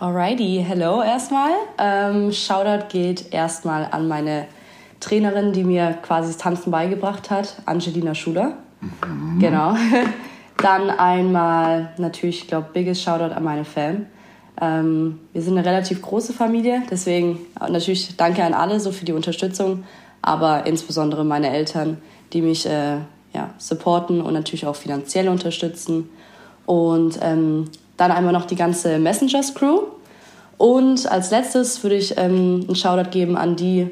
Alrighty, hello erstmal. Ähm, Shoutout geht erstmal an meine Trainerin, die mir quasi das Tanzen beigebracht hat, Angelina Schuler. Mhm. Genau. Dann einmal natürlich, ich glaube, biggest Shoutout an meine Fam. Ähm, wir sind eine relativ große Familie, deswegen natürlich danke an alle so für die Unterstützung, aber insbesondere meine Eltern, die mich äh, ja, supporten und natürlich auch finanziell unterstützen. Und ähm, dann einmal noch die ganze Messengers Crew. Und als letztes würde ich ähm, einen Shoutout geben an die,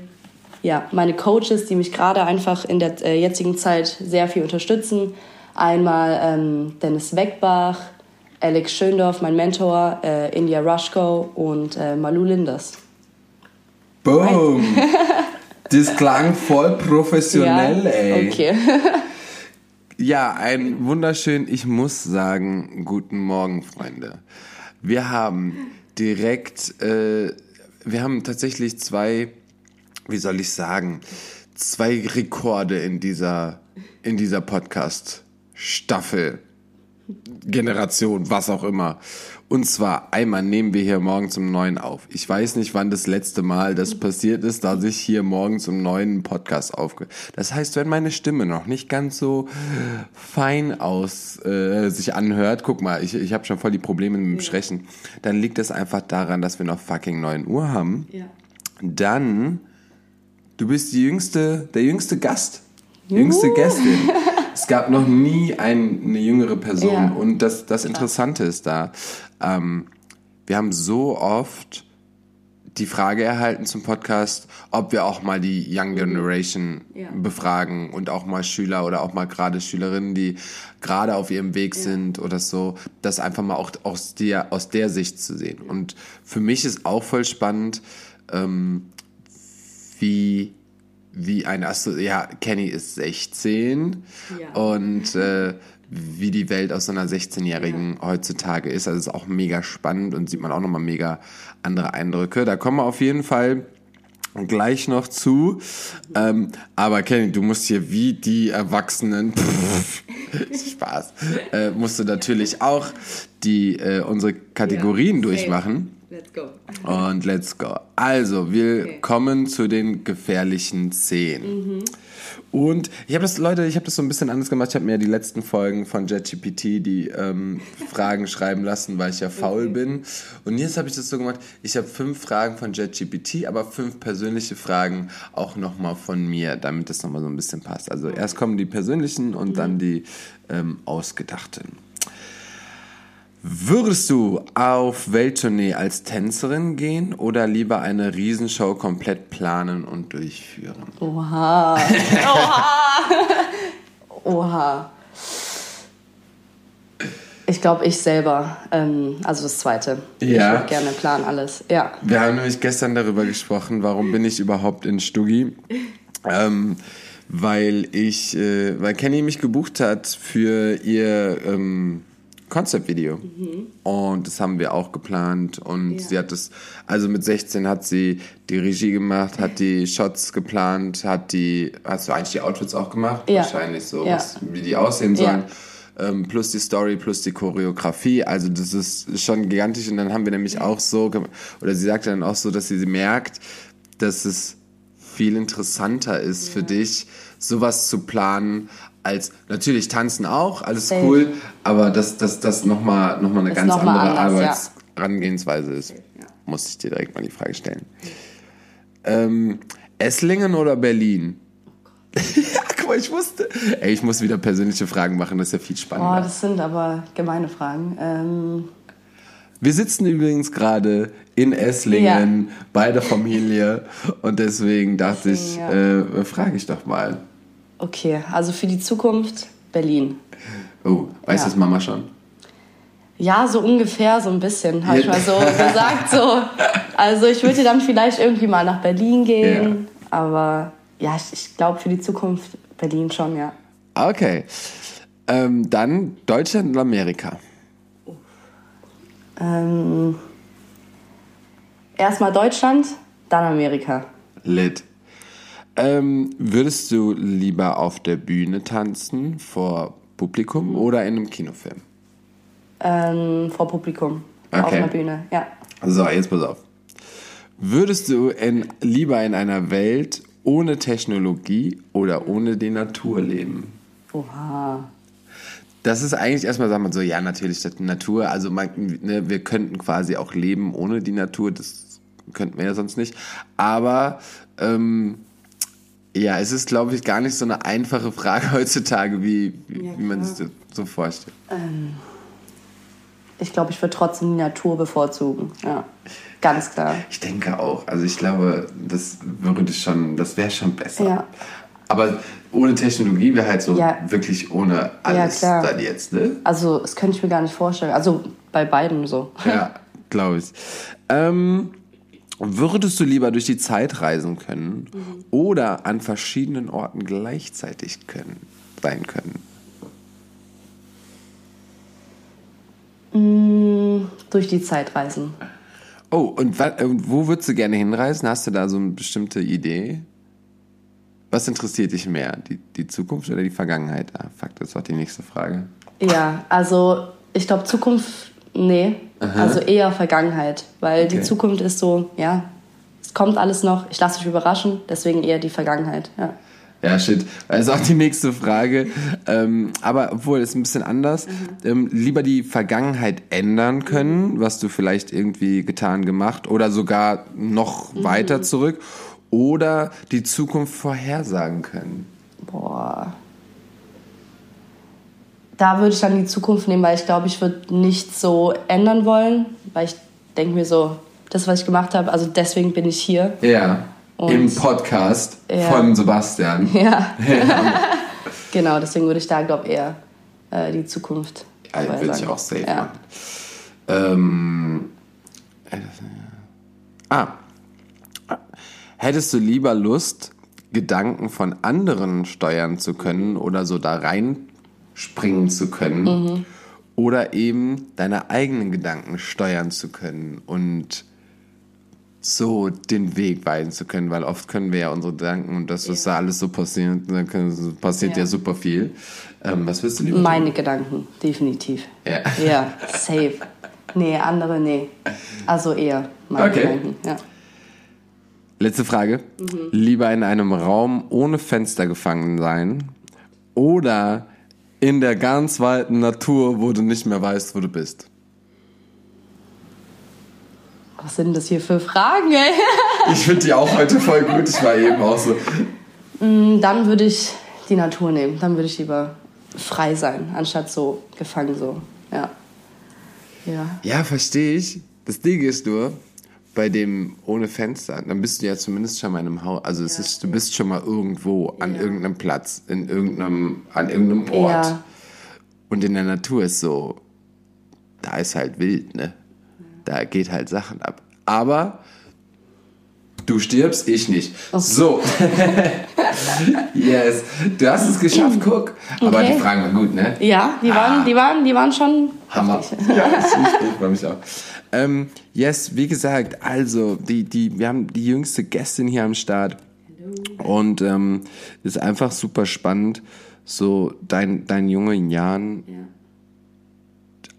ja, meine Coaches, die mich gerade einfach in der äh, jetzigen Zeit sehr viel unterstützen. Einmal ähm, Dennis Weckbach, Alex Schöndorf, mein Mentor, äh, India Rushko und äh, Malu Linders. Boom! das klang voll professionell, ja, ey. Okay. ja, ein wunderschön, ich muss sagen, guten Morgen, Freunde. Wir haben direkt, äh, wir haben tatsächlich zwei, wie soll ich sagen, zwei Rekorde in dieser, in dieser Podcast-Staffel. Generation, was auch immer. Und zwar einmal nehmen wir hier morgens um neun auf. Ich weiß nicht, wann das letzte Mal das passiert ist, dass ich hier morgens um neun einen Podcast aufge. Das heißt, wenn meine Stimme noch nicht ganz so fein aus äh, sich anhört, guck mal, ich, ich habe schon voll die Probleme mit dem Sprechen, dann liegt das einfach daran, dass wir noch fucking neun Uhr haben. Ja. Dann, du bist die jüngste, der jüngste Gast, jüngste Gästin. Es gab noch nie ein, eine jüngere Person. Ja. Und das, das Interessante ist da, ähm, wir haben so oft die Frage erhalten zum Podcast, ob wir auch mal die Young Generation ja. befragen und auch mal Schüler oder auch mal gerade Schülerinnen, die gerade auf ihrem Weg ja. sind oder so, das einfach mal auch aus der, aus der Sicht zu sehen. Und für mich ist auch voll spannend, ähm, wie wie ein Astro ja, Kenny ist 16 ja. und äh, wie die Welt aus so einer 16-Jährigen ja. heutzutage ist. Also ist auch mega spannend und sieht man auch nochmal mega andere Eindrücke. Da kommen wir auf jeden Fall gleich noch zu. Ähm, aber Kenny, du musst hier wie die Erwachsenen, pff, Spaß, äh, musst du natürlich auch die äh, unsere Kategorien ja, durchmachen. Go. Und let's go. Also, wir okay. kommen zu den gefährlichen Szenen. Mhm. Und ich habe das, Leute, ich habe das so ein bisschen anders gemacht. Ich habe mir die letzten Folgen von JetGPT die ähm, Fragen schreiben lassen, weil ich ja faul okay. bin. Und jetzt habe ich das so gemacht. Ich habe fünf Fragen von JetGPT, aber fünf persönliche Fragen auch nochmal von mir, damit das nochmal so ein bisschen passt. Also erst kommen die persönlichen und mhm. dann die ähm, ausgedachten. Würdest du auf Welttournee als Tänzerin gehen oder lieber eine Riesenshow komplett planen und durchführen? Oha. Oha. Oha. Ich glaube, ich selber. Ähm, also das Zweite. Ja. Ich würde gerne planen alles. Ja. Wir haben nämlich gestern darüber gesprochen, warum bin ich überhaupt in Stuggi? Ähm, weil ich, äh, weil Kenny mich gebucht hat für ihr ähm, Concept-Video. Mhm. Und das haben wir auch geplant. Und ja. sie hat das, also mit 16 hat sie die Regie gemacht, hat die Shots geplant, hat die, hast du eigentlich die Outfits auch gemacht? Ja. Wahrscheinlich so, ja. was, wie die aussehen sollen. Ähm, plus die Story, plus die Choreografie. Also das ist schon gigantisch. Und dann haben wir nämlich auch so, oder sie sagte dann auch so, dass sie merkt, dass es viel interessanter ist für dich, sowas zu planen, als natürlich tanzen auch, alles Safe. cool, aber dass das, das nochmal noch mal eine das ganz andere anders, Arbeitsherangehensweise ja. ist. Ja. Muss ich dir direkt mal die Frage stellen. Ähm, Esslingen oder Berlin? ja, guck mal, ich wusste. Ey, ich muss wieder persönliche Fragen machen, das ist ja viel spannender. Boah, das sind aber gemeine Fragen. Ähm wir sitzen übrigens gerade in Esslingen ja. bei der Familie und deswegen dachte ich, ja. äh, frage ich doch mal. Okay, also für die Zukunft Berlin. Oh, weiß ja. das Mama schon? Ja, so ungefähr, so ein bisschen, habe ich mal so gesagt. So. Also ich würde dann vielleicht irgendwie mal nach Berlin gehen, ja. aber ja, ich, ich glaube für die Zukunft Berlin schon, ja. Okay. Ähm, dann Deutschland und Amerika. Ähm, erstmal Deutschland, dann Amerika. Lit. Ähm, würdest du lieber auf der Bühne tanzen vor Publikum oder in einem Kinofilm? Ähm, vor Publikum. Okay. Auf einer Bühne, ja. So, jetzt pass auf. Würdest du in, lieber in einer Welt ohne Technologie oder ohne die Natur leben? Oha. Das ist eigentlich erstmal, sagen wir so, ja, natürlich, die Natur, also man, ne, wir könnten quasi auch leben ohne die Natur, das könnten wir ja sonst nicht. Aber ähm, ja, es ist, glaube ich, gar nicht so eine einfache Frage heutzutage, wie, wie, ja, wie man sich das so vorstellt. Ähm, ich glaube, ich würde trotzdem die Natur bevorzugen. Ja, ganz klar. Ich denke auch. Also ich glaube, das würde schon, das wäre schon besser. Ja. Aber ohne Technologie wäre halt so ja. wirklich ohne alles ja, dann jetzt, ne? Also das könnte ich mir gar nicht vorstellen. Also bei beiden so. Ja, glaube ich. Ähm, würdest du lieber durch die Zeit reisen können mhm. oder an verschiedenen Orten gleichzeitig können, sein können? Mm, durch die Zeit reisen. Oh, und wo würdest du gerne hinreisen? Hast du da so eine bestimmte Idee? Was interessiert dich mehr, die, die Zukunft oder die Vergangenheit? Ah, fuck, das war die nächste Frage. Ja, also ich glaube Zukunft, nee. Aha. Also eher Vergangenheit, weil okay. die Zukunft ist so, ja, es kommt alles noch, ich lasse mich überraschen, deswegen eher die Vergangenheit, ja. Ja, shit. Ist auch die nächste Frage. Ähm, aber obwohl, ist ein bisschen anders. Mhm. Ähm, lieber die Vergangenheit ändern können, was du vielleicht irgendwie getan, gemacht oder sogar noch mhm. weiter zurück oder die Zukunft vorhersagen können? Boah. Da würde ich dann die Zukunft nehmen, weil ich glaube, ich würde nichts so ändern wollen, weil ich denke mir so, das, was ich gemacht habe, also deswegen bin ich hier. Ja. Und Im Podcast ja. von Sebastian. Ja. ja. genau, deswegen würde ich da, glaube ich, eher äh, die Zukunft. Ja, würde ich auch safe ja. machen. Ähm, ah, Hättest du lieber Lust, Gedanken von anderen steuern zu können oder so da reinspringen zu können? Mhm. Oder eben deine eigenen Gedanken steuern zu können und so den Weg weisen zu können, weil oft können wir ja unsere Gedanken und das, was ja. da alles so passiert, dann passiert ja, ja super viel. Ähm, was willst du lieber? Meine tun? Gedanken, definitiv. Ja. Ja, safe. Nee, andere, nee. Also eher meine okay. Gedanken, ja. Letzte Frage. Mhm. Lieber in einem Raum ohne Fenster gefangen sein oder in der ganz weiten Natur, wo du nicht mehr weißt, wo du bist? Was sind das hier für Fragen, ey? ich finde die auch heute voll gut. Ich war eben auch so. Mm, dann würde ich die Natur nehmen. Dann würde ich lieber frei sein, anstatt so gefangen so. Ja. Ja, ja verstehe ich. Das Ding ist nur, bei dem ohne Fenster, dann bist du ja zumindest schon mal in einem Haus. Also es ja, ist, du bist schon mal irgendwo an ja. irgendeinem Platz, in irgendeinem, an irgendeinem Ort. Ja. Und in der Natur ist so, da ist halt wild, ne? Da geht halt Sachen ab. Aber du stirbst, ich nicht. Okay. So. yes. Du hast es geschafft, guck. Aber okay. die Fragen waren gut, ne? Ja, die waren, ah. die waren, die waren schon. Hammer. ja, das freue mich auch. Ähm, yes, wie gesagt, also die, die, wir haben die jüngste Gästin hier am Start. Und ähm, ist einfach super spannend, so dein, dein jungen Jahren ja.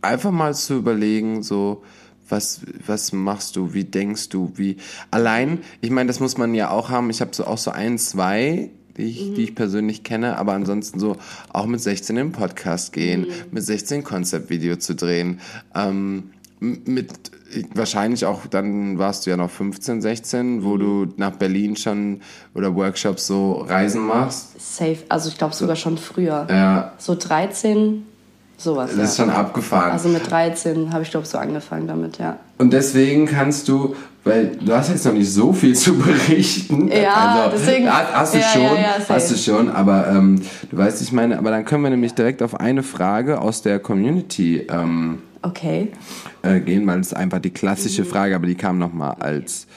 einfach mal zu überlegen, so was, was machst du, wie denkst du, wie allein, ich meine, das muss man ja auch haben, ich habe so auch so ein, zwei, die ich, mhm. die ich persönlich kenne, aber ansonsten so auch mit 16 im Podcast gehen, mhm. mit 16 Konzeptvideo zu drehen, ähm, mit wahrscheinlich auch, dann warst du ja noch 15, 16, wo du nach Berlin schon oder Workshops so Reisen machst. Safe, also ich glaube sogar schon früher. Ja. So 13, sowas. Das ja. ist schon abgefahren. Also mit 13 habe ich glaube so angefangen damit, ja. Und deswegen kannst du, weil du hast jetzt noch nicht so viel zu berichten. Ja, also, deswegen. Hast, du ja, schon, ja, hast du schon, aber ähm, du weißt, ich meine, aber dann können wir nämlich direkt auf eine Frage aus der Community ähm, Okay. Äh, gehen, weil es einfach die klassische Frage, aber die kam nochmal als,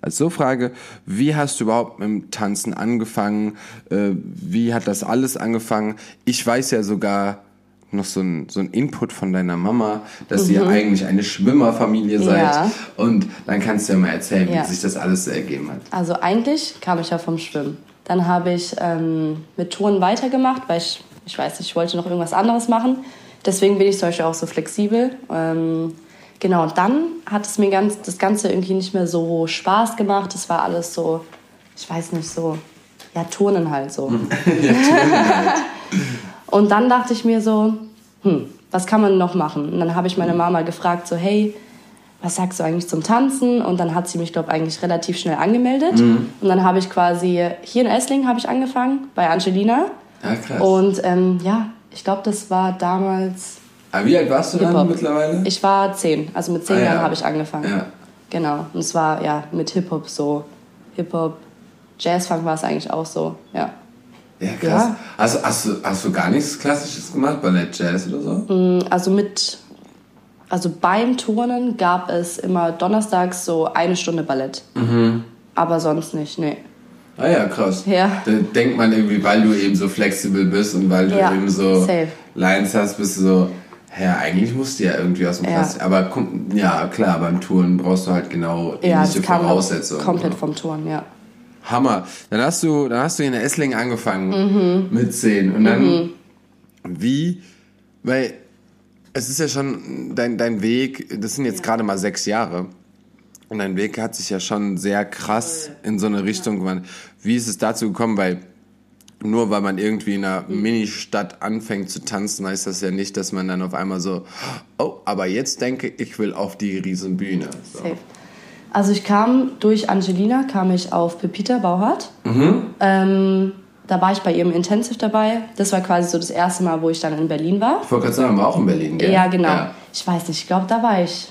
als so Frage. Wie hast du überhaupt mit dem Tanzen angefangen? Äh, wie hat das alles angefangen? Ich weiß ja sogar noch so ein, so ein Input von deiner Mama, dass mhm. ihr eigentlich eine Schwimmerfamilie seid. Ja. Und dann kannst du ja mal erzählen, ja. wie sich das alles so ergeben hat. Also eigentlich kam ich ja vom Schwimmen. Dann habe ich ähm, mit Touren weitergemacht, weil ich, ich weiß nicht, ich wollte noch irgendwas anderes machen. Deswegen bin ich zum Beispiel auch so flexibel. Ähm, Genau, und dann hat es mir ganz, das Ganze irgendwie nicht mehr so Spaß gemacht. Es war alles so, ich weiß nicht, so, ja, Turnen halt so. ja, Turnen halt. Und dann dachte ich mir so, hm, was kann man noch machen? Und dann habe ich meine Mama gefragt, so, hey, was sagst du eigentlich zum Tanzen? Und dann hat sie mich, glaube ich, eigentlich relativ schnell angemeldet. Mhm. Und dann habe ich quasi, hier in Esslingen habe ich angefangen, bei Angelina. Ja, krass. Und ähm, ja, ich glaube, das war damals... Aber wie alt warst du dann mittlerweile? Ich war zehn, also mit zehn ah, Jahren ja. habe ich angefangen. Ja. Genau, und es war ja mit Hip-Hop so, Hip-Hop, Jazzfunk war es eigentlich auch so, ja. Ja, krass. Ja. Also, hast, du, hast du gar nichts Klassisches gemacht, Ballett, Jazz oder so? Mm, also mit, also beim Turnen gab es immer donnerstags so eine Stunde Ballett. Mhm. Aber sonst nicht, nee. Ah ja, krass. Ja. Da denkt man irgendwie, weil du eben so flexibel bist und weil du ja, eben so safe. Lines hast, bist du so, ja, eigentlich musst du ja irgendwie aus dem ja. Klassik. Aber ja, klar, beim Touren brauchst du halt genau ähnliche ja, Voraussetzungen. Komplett vom Touren, ja. Hammer. Dann hast du, dann hast du in der Essling angefangen mhm. mit 10. Und dann, mhm. wie, weil es ist ja schon dein, dein Weg, das sind jetzt ja. gerade mal sechs Jahre. Und dein Weg hat sich ja schon sehr krass in so eine Richtung gewandelt. Wie ist es dazu gekommen? Weil nur weil man irgendwie in einer mhm. Ministadt anfängt zu tanzen, heißt das ja nicht, dass man dann auf einmal so, oh, aber jetzt denke ich, will auf die Riesenbühne. So. Safe. Also ich kam durch Angelina, kam ich auf Pepita Bauhardt. Mhm. Ähm, da war ich bei ihrem Intensive dabei. Das war quasi so das erste Mal, wo ich dann in Berlin war. Ich wollte gerade sagen, war auch in Berlin, gell? Ja, genau. Ja. Ich weiß nicht, ich glaube, da war ich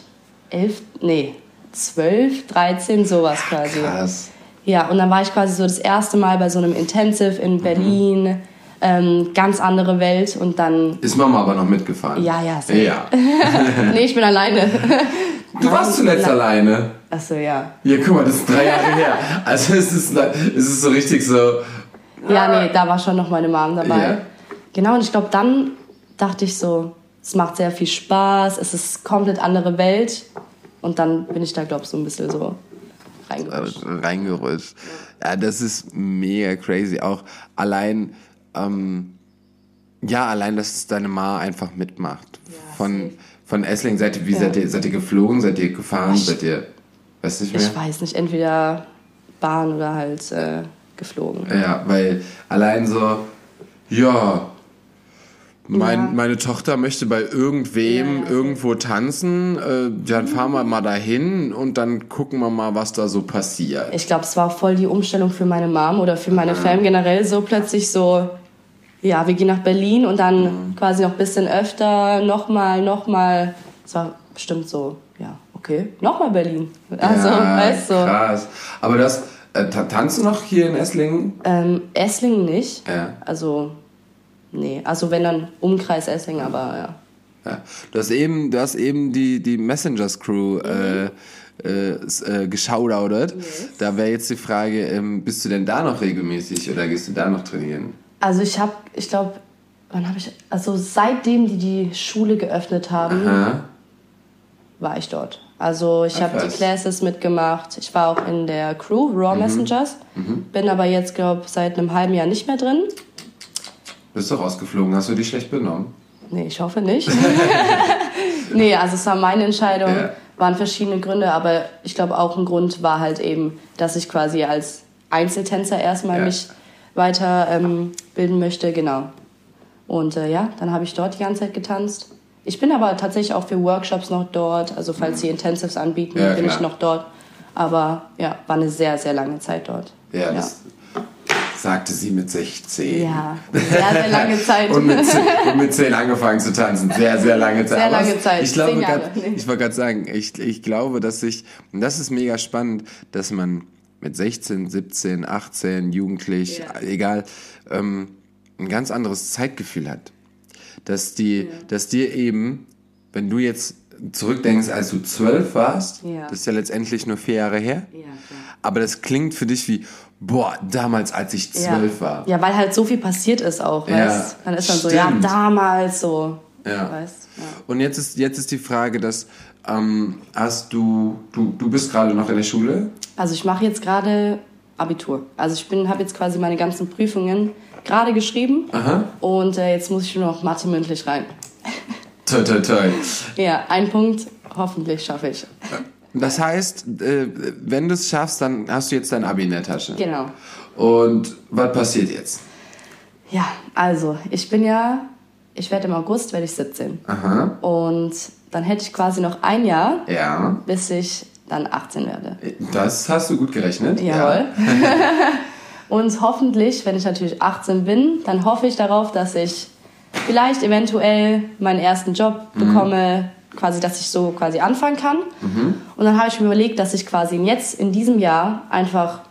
elf, nee, zwölf, dreizehn, sowas quasi. Krass. Ja, und dann war ich quasi so das erste Mal bei so einem Intensive in mhm. Berlin. Mhm. Ähm, ganz andere Welt und dann. Ist Mama aber noch mitgefahren? Ja, ja. Sehr. Ja. nee, ich bin alleine. Du warst zuletzt alleine. Achso, ja. Ja, guck mal, das ist drei Jahre her. Also es ist, es ist so richtig so. Ja, nee, da war schon noch meine Mom dabei. Ja. Genau, und ich glaube, dann dachte ich so, es macht sehr viel Spaß, es ist komplett andere Welt. Und dann bin ich da, glaube ich, so ein bisschen so reingerutscht. Äh, reingerutscht. Ja, das ist mega crazy. Auch allein, ähm, ja, allein, dass deine Ma einfach mitmacht. Ja, von, von Essling, seid ihr, wie ja. seid, ihr, seid ihr geflogen, seid ihr gefahren, ich, seid ihr, weißt nicht mehr? Ich weiß nicht, entweder Bahn oder halt äh, geflogen. Ja, weil allein so, ja, mein, ja. meine Tochter möchte bei irgendwem ja, irgendwo tanzen, äh, dann fahren wir mal dahin und dann gucken wir mal, was da so passiert. Ich glaube, es war voll die Umstellung für meine Mom oder für meine Fam generell so plötzlich so, ja, wir gehen nach Berlin und dann mhm. quasi noch ein bisschen öfter, nochmal, nochmal. Es war bestimmt so, ja, okay, nochmal Berlin. Also, ja, weißt du. Krass. Aber das, äh, tanzt du noch hier in Esslingen? Ähm, Esslingen nicht. Ja. Also, nee. Also, wenn dann Umkreis Esslingen, aber ja. Ja. Du hast eben, du hast eben die, die Messengers Crew mhm. äh, äh, geschaudert. Yes. Da wäre jetzt die Frage, ähm, bist du denn da noch regelmäßig oder gehst du da noch trainieren? Also ich habe, ich glaube, wann habe ich, also seitdem die die Schule geöffnet haben, Aha. war ich dort. Also ich habe die Classes mitgemacht. Ich war auch in der Crew, Raw mhm. Messengers. Mhm. Bin aber jetzt, glaube seit einem halben Jahr nicht mehr drin. Bist du rausgeflogen? Hast du dich schlecht benommen? Nee, ich hoffe nicht. nee, also es war meine Entscheidung. Ja. Waren verschiedene Gründe, aber ich glaube auch ein Grund war halt eben, dass ich quasi als Einzeltänzer erstmal ja. mich weiter ähm, bilden möchte, genau. Und äh, ja, dann habe ich dort die ganze Zeit getanzt. Ich bin aber tatsächlich auch für Workshops noch dort. Also falls sie Intensives anbieten, ja, bin klar. ich noch dort. Aber ja, war eine sehr, sehr lange Zeit dort. Ja, ja. das sagte sie mit 16. Ja, sehr, sehr lange Zeit. und, mit 10, und mit 10 angefangen zu tanzen. Sehr, sehr lange Zeit. Sehr lange Zeit. Ich, glaube, grad, ich wollte gerade sagen, ich, ich glaube, dass ich, und das ist mega spannend, dass man mit 16, 17, 18, jugendlich, ja. egal, ähm, ein ganz anderes Zeitgefühl hat. Dass, die, ja. dass dir eben, wenn du jetzt zurückdenkst, als du zwölf warst, ja. das ist ja letztendlich nur vier Jahre her, aber das klingt für dich wie, boah, damals, als ich zwölf war. Ja, weil halt so viel passiert ist auch, weißt Dann ist Stimmt. so, ja, damals so. Ja. Weißt? ja. Und jetzt ist, jetzt ist die Frage, dass ähm, hast du, du, du bist gerade noch in der Schule? Also ich mache jetzt gerade Abitur. Also ich habe jetzt quasi meine ganzen Prüfungen gerade geschrieben Aha. und äh, jetzt muss ich nur noch Mathe mündlich rein. Toi, toi, toi. ja, ein Punkt hoffentlich schaffe ich. Das heißt, äh, wenn du es schaffst, dann hast du jetzt dein Abi in der Tasche. Genau. Und was passiert jetzt? Ja, also ich bin ja, ich werde im August, werde ich 17. Aha. Und dann hätte ich quasi noch ein Jahr, ja. bis ich dann 18 werde. Das hast du gut gerechnet. Jawohl. Ja. Und hoffentlich, wenn ich natürlich 18 bin, dann hoffe ich darauf, dass ich vielleicht eventuell meinen ersten Job mhm. Quasi, dass ich so quasi anfangen kann. Mhm. Und dann habe ich mir überlegt, dass ich quasi jetzt in diesem Jahr einfach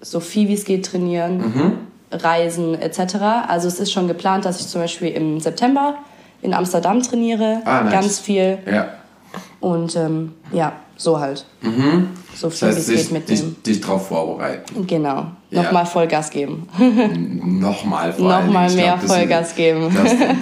so viel wie es geht trainieren, mhm. reisen etc. Also es ist schon geplant, dass ich zum Beispiel im September in Amsterdam trainiere, ah, nice. ganz viel. Ja. Und ähm, ja, so halt. Mhm. So viel das heißt, wie es geht mitnehmen. Dich, dich drauf vorbereiten. Genau. Ja. Nochmal Vollgas geben. Nochmal vor Nochmal mehr glaub, Vollgas geben.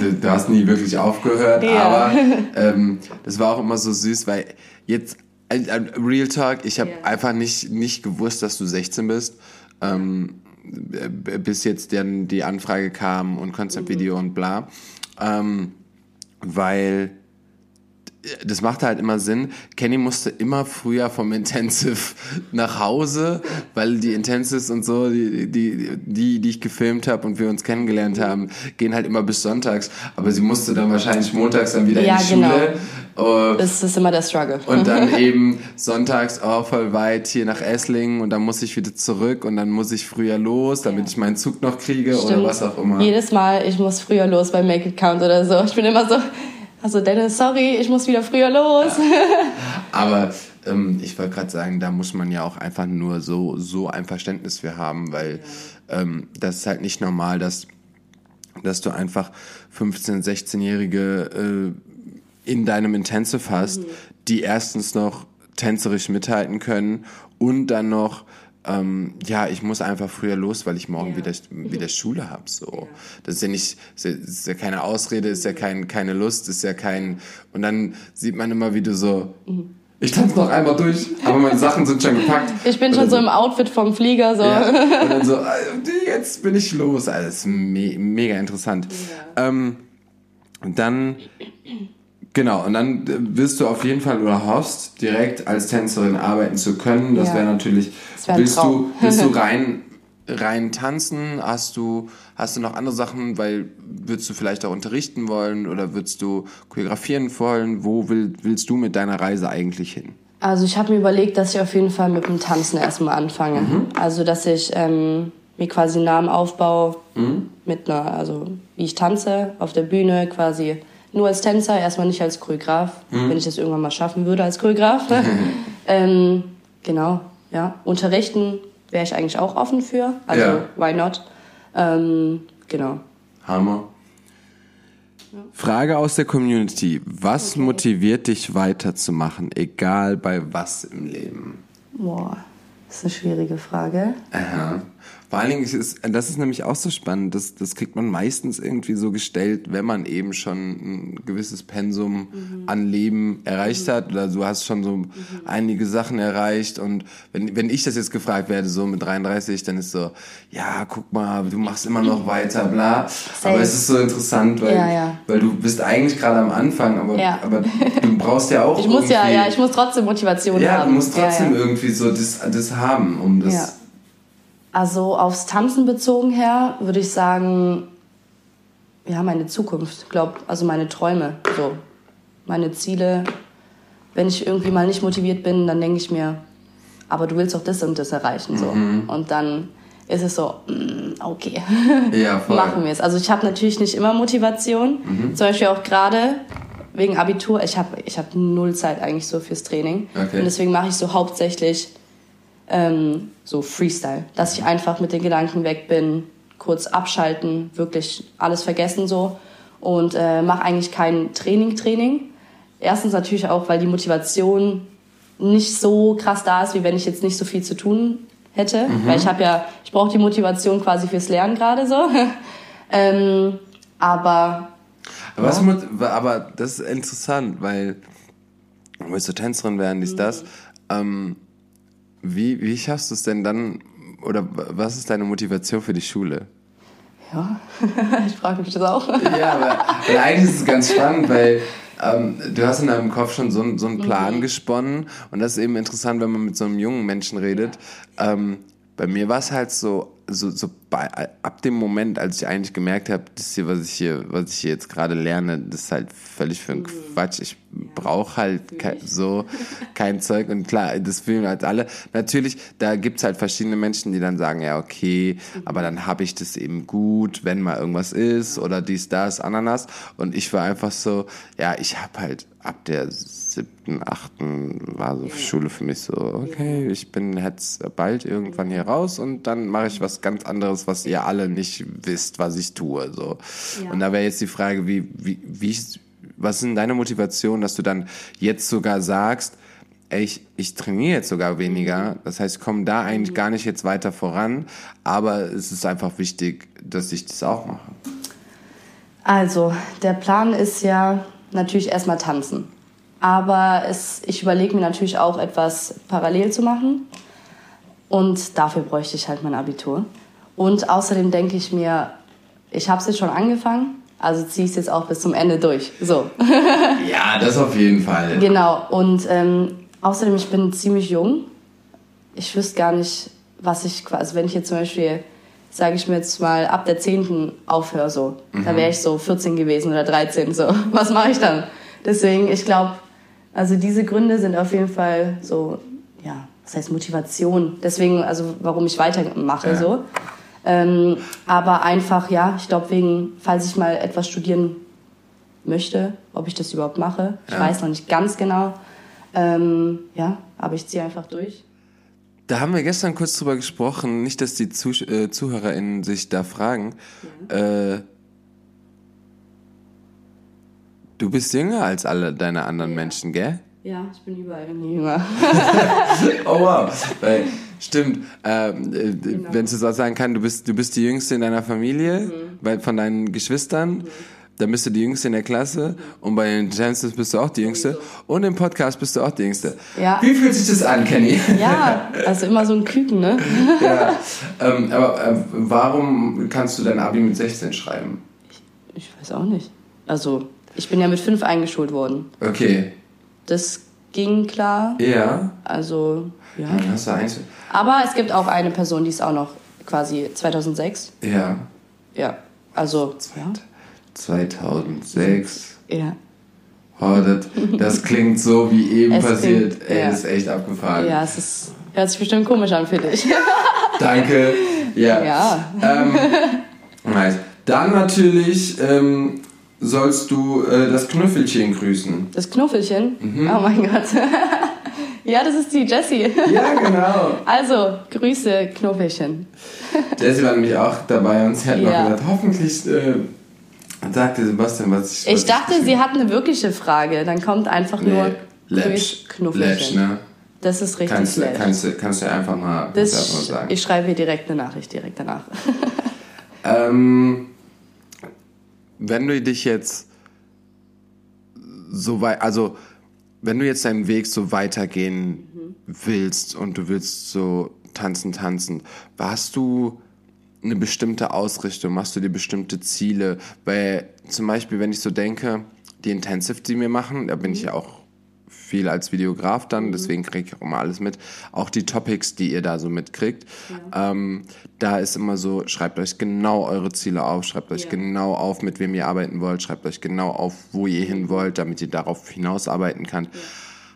Du, du, hast nie wirklich aufgehört, ja. aber ähm, das war auch immer so süß, weil jetzt, äh, äh, Real Talk, ich habe yeah. einfach nicht, nicht gewusst, dass du 16 bist. Ähm, bis jetzt dann die Anfrage kam und Konzeptvideo mhm. und bla. Ähm, weil das macht halt immer Sinn. Kenny musste immer früher vom Intensive nach Hause, weil die Intensives und so, die, die, die, die ich gefilmt habe und wir uns kennengelernt haben, gehen halt immer bis sonntags. Aber sie musste dann wahrscheinlich montags dann wieder ja, in die genau. Schule. Uh, das ist immer der Struggle. Und dann eben sonntags auch voll weit hier nach Esslingen und dann muss ich wieder zurück und dann muss ich früher los, damit ich meinen Zug noch kriege Stimmt. oder was auch immer. Jedes Mal, ich muss früher los bei Make It Count oder so. Ich bin immer so, also Dennis, sorry, ich muss wieder früher los. Ja. Aber ähm, ich wollte gerade sagen, da muss man ja auch einfach nur so, so ein Verständnis für haben, weil ähm, das ist halt nicht normal, dass, dass du einfach 15-, 16-Jährige äh, in deinem Intensive hast, mhm. die erstens noch tänzerisch mithalten können und dann noch ähm, ja, ich muss einfach früher los, weil ich morgen ja. wieder, wieder Schule habe. So. Ja. Das ist ja nicht, ist ja, ist ja keine Ausrede, ist ja kein, keine Lust, ist ja kein. Und dann sieht man immer wieder so. Mhm. Ich tanze noch einmal durch, aber meine Sachen sind schon gepackt. Ich bin schon so im Outfit vom Flieger. So. Und dann so, jetzt bin ich los. Alles me mega interessant. Ähm, dann Genau, und dann äh, wirst du auf jeden Fall oder hoffst, direkt als Tänzerin arbeiten zu können. Das ja. wäre natürlich. Das wär willst, du, willst du rein, rein tanzen? Hast du, hast du noch andere Sachen? Weil würdest du vielleicht auch unterrichten wollen oder würdest du choreografieren wollen? Wo will, willst du mit deiner Reise eigentlich hin? Also ich habe mir überlegt, dass ich auf jeden Fall mit dem Tanzen erstmal anfange. Mhm. Also dass ich ähm, mir quasi einen Namen aufbaue mhm. mit einer, also wie ich tanze auf der Bühne quasi nur als Tänzer, erstmal nicht als Choreograf, mhm. wenn ich das irgendwann mal schaffen würde als Choreograf. ähm, genau, ja. Unterrichten wäre ich eigentlich auch offen für, also ja. why not? Ähm, genau. Hammer. Frage aus der Community. Was okay. motiviert dich weiterzumachen, egal bei was im Leben? Boah, das ist eine schwierige Frage. Aha. Vor allen Dingen ist das ist nämlich auch so spannend, das, das kriegt man meistens irgendwie so gestellt, wenn man eben schon ein gewisses Pensum mhm. an Leben erreicht mhm. hat oder du hast schon so mhm. einige Sachen erreicht und wenn, wenn ich das jetzt gefragt werde, so mit 33, dann ist so, ja, guck mal, du machst immer noch weiter, bla. Aber es ist so interessant, weil, ja, ja. weil du bist eigentlich gerade am Anfang, aber, ja. aber du brauchst ja auch Ich muss ja, ja, ich muss trotzdem Motivation haben. Ja, du musst trotzdem irgendwie so das, das haben, um das also aufs Tanzen bezogen her würde ich sagen, ja, meine Zukunft, glaub, also meine Träume, so meine Ziele. Wenn ich irgendwie mal nicht motiviert bin, dann denke ich mir, aber du willst doch das und das erreichen, so. Mhm. Und dann ist es so, mm, okay, ja, machen wir es. Also ich habe natürlich nicht immer Motivation. Mhm. Zum Beispiel auch gerade wegen Abitur. Ich habe ich hab null Zeit eigentlich so fürs Training. Okay. Und deswegen mache ich so hauptsächlich ähm, so Freestyle, dass ich einfach mit den Gedanken weg bin, kurz abschalten, wirklich alles vergessen so und äh, mache eigentlich kein Training-Training. Erstens natürlich auch, weil die Motivation nicht so krass da ist, wie wenn ich jetzt nicht so viel zu tun hätte, mhm. weil ich habe ja, ich brauche die Motivation quasi fürs Lernen gerade so. ähm, aber was ja. aber das ist interessant, weil willst du Tänzerin werden, ist mhm. das. Ähm, wie, wie schaffst du es denn dann, oder was ist deine Motivation für die Schule? Ja, ich frage mich das auch. ja, aber, eigentlich ist es ganz spannend, weil ähm, du hast in deinem Kopf schon so, so einen Plan mhm. gesponnen und das ist eben interessant, wenn man mit so einem jungen Menschen redet. Ähm, bei mir war es halt so, so, so bei, ab dem Moment, als ich eigentlich gemerkt habe, das hier, was ich hier, was ich hier jetzt gerade lerne, das ist halt völlig für ein mhm. Quatsch. Ich brauche halt ke so kein Zeug. Und klar, das fühlen halt alle. Natürlich, da gibt's halt verschiedene Menschen, die dann sagen, ja, okay, mhm. aber dann habe ich das eben gut, wenn mal irgendwas ist oder dies, das, Ananas. Und ich war einfach so, ja, ich habe halt ab der siebten, achten war so Schule für mich so, okay, ich bin jetzt bald irgendwann hier raus und dann mache ich was ganz anderes, was ihr alle nicht wisst, was ich tue. So. Ja. Und da wäre jetzt die Frage, wie, wie, wie, was ist denn deine Motivation, dass du dann jetzt sogar sagst, ey, ich, ich trainiere jetzt sogar weniger. Das heißt, ich komme da eigentlich mhm. gar nicht jetzt weiter voran, aber es ist einfach wichtig, dass ich das auch mache. Also, der Plan ist ja natürlich erstmal tanzen. Aber es, ich überlege mir natürlich auch etwas parallel zu machen. Und dafür bräuchte ich halt mein Abitur. Und außerdem denke ich mir, ich habe es jetzt schon angefangen, also ziehe ich es jetzt auch bis zum Ende durch. So. ja, das auf jeden Fall. Genau. Und ähm, außerdem, ich bin ziemlich jung. Ich wüsste gar nicht, was ich also wenn ich jetzt zum Beispiel, sage ich mir jetzt mal, ab der 10. aufhöre, so, mhm. da wäre ich so 14 gewesen oder 13, so. Was mache ich dann? Deswegen, ich glaube, also diese Gründe sind auf jeden Fall so, ja, das heißt Motivation. Deswegen, also warum ich weitermache ja. so. Ähm, aber einfach, ja, ich glaube wegen, falls ich mal etwas studieren möchte, ob ich das überhaupt mache. Ich ja. weiß noch nicht ganz genau. Ähm, ja, aber ich ziehe einfach durch. Da haben wir gestern kurz drüber gesprochen, nicht, dass die Zuh äh, ZuhörerInnen sich da fragen. Ja. Äh, Du bist jünger als alle deine anderen ja. Menschen, gell? Ja, ich bin überall jünger. oh wow. Weil, stimmt. Ähm, äh, genau. Wenn ich das auch sagen kann, du bist, du bist die Jüngste in deiner Familie, mhm. weil von deinen Geschwistern. Mhm. Dann bist du die Jüngste in der Klasse und bei den Chances bist du auch die Jüngste und im Podcast bist du auch die Jüngste. Ja. Wie fühlt sich das an, Kenny? Ja, also immer so ein Küken, ne? ja. Ähm, aber äh, warum kannst du dein Abi mit 16 schreiben? Ich, ich weiß auch nicht. Also ich bin ja mit fünf eingeschult worden. Okay. Das ging klar. Ja. Also, ja. Du eins. Aber es gibt auch eine Person, die ist auch noch quasi 2006. Ja. Ja, also. Ja. 2006. Ja. Oh, das, das klingt so wie eben es passiert. Klingt, Ey, ja. ist echt abgefahren. Ja, es ist, hört sich bestimmt komisch an für dich. Danke. Ja. Ja. Ähm, nice. Dann natürlich ähm, sollst du äh, das Knuffelchen grüßen. Das Knuffelchen? Mhm. Oh mein Gott. ja, das ist die Jessie. Ja, genau. Also, Grüße, Knuffelchen. Jessie war nämlich auch dabei und sie hat ja. noch gesagt, hoffentlich äh, sagte Sebastian, was ich. Was ich dachte, ich sie hat eine wirkliche Frage. Dann kommt einfach nee, nur Knuffelchen. Läppsch, ne? Das ist richtig kannst, du, kannst, du, kannst du einfach mal, das einfach mal sagen. Ich schreibe ihr direkt eine Nachricht direkt danach. ähm, wenn du dich jetzt so weit, also wenn du jetzt deinen Weg so weitergehen mhm. willst und du willst so tanzen, tanzen, hast du eine bestimmte Ausrichtung, machst du dir bestimmte Ziele? Weil zum Beispiel, wenn ich so denke, die Intensive, die wir machen, da bin mhm. ich ja auch viel als Videograf dann, mhm. deswegen kriege ich auch immer alles mit. Auch die Topics, die ihr da so mitkriegt. Ja. Ähm, da ist immer so, schreibt euch genau eure Ziele auf, schreibt euch ja. genau auf, mit wem ihr arbeiten wollt, schreibt euch genau auf, wo ihr hin wollt, damit ihr darauf hinausarbeiten könnt. Ja.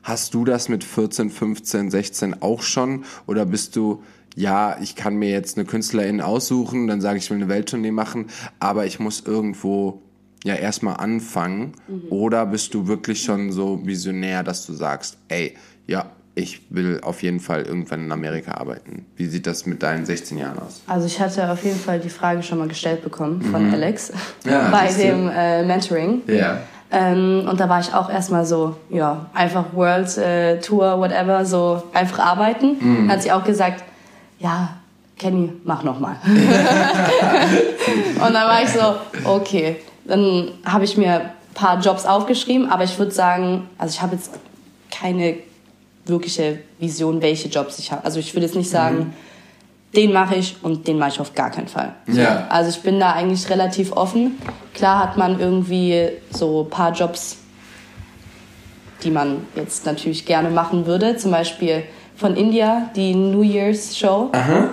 Hast du das mit 14, 15, 16 auch schon? Oder bist du, ja, ich kann mir jetzt eine Künstlerin aussuchen, dann sage ich, ich will eine Welttournee machen, aber ich muss irgendwo ja erstmal anfangen? Mhm. Oder bist du wirklich schon so visionär, dass du sagst, ey, ja, ich will auf jeden Fall irgendwann in Amerika arbeiten. Wie sieht das mit deinen 16 Jahren aus? Also ich hatte auf jeden Fall die Frage schon mal gestellt bekommen von mhm. Alex ja, bei dem äh, Mentoring. Ja. Ähm, und da war ich auch erstmal so, ja, einfach World äh, Tour, whatever, so einfach arbeiten. Mhm. Hat sie auch gesagt, ja, Kenny, mach nochmal. und dann war ich so, okay. Dann habe ich mir ein paar Jobs aufgeschrieben, aber ich würde sagen, also ich habe jetzt keine wirkliche Vision, welche Jobs ich habe. Also ich würde jetzt nicht sagen, mhm. den mache ich und den mache ich auf gar keinen Fall. Ja. Also ich bin da eigentlich relativ offen. Klar hat man irgendwie so ein paar Jobs, die man jetzt natürlich gerne machen würde. Zum Beispiel von India, die New Year's Show. Aha.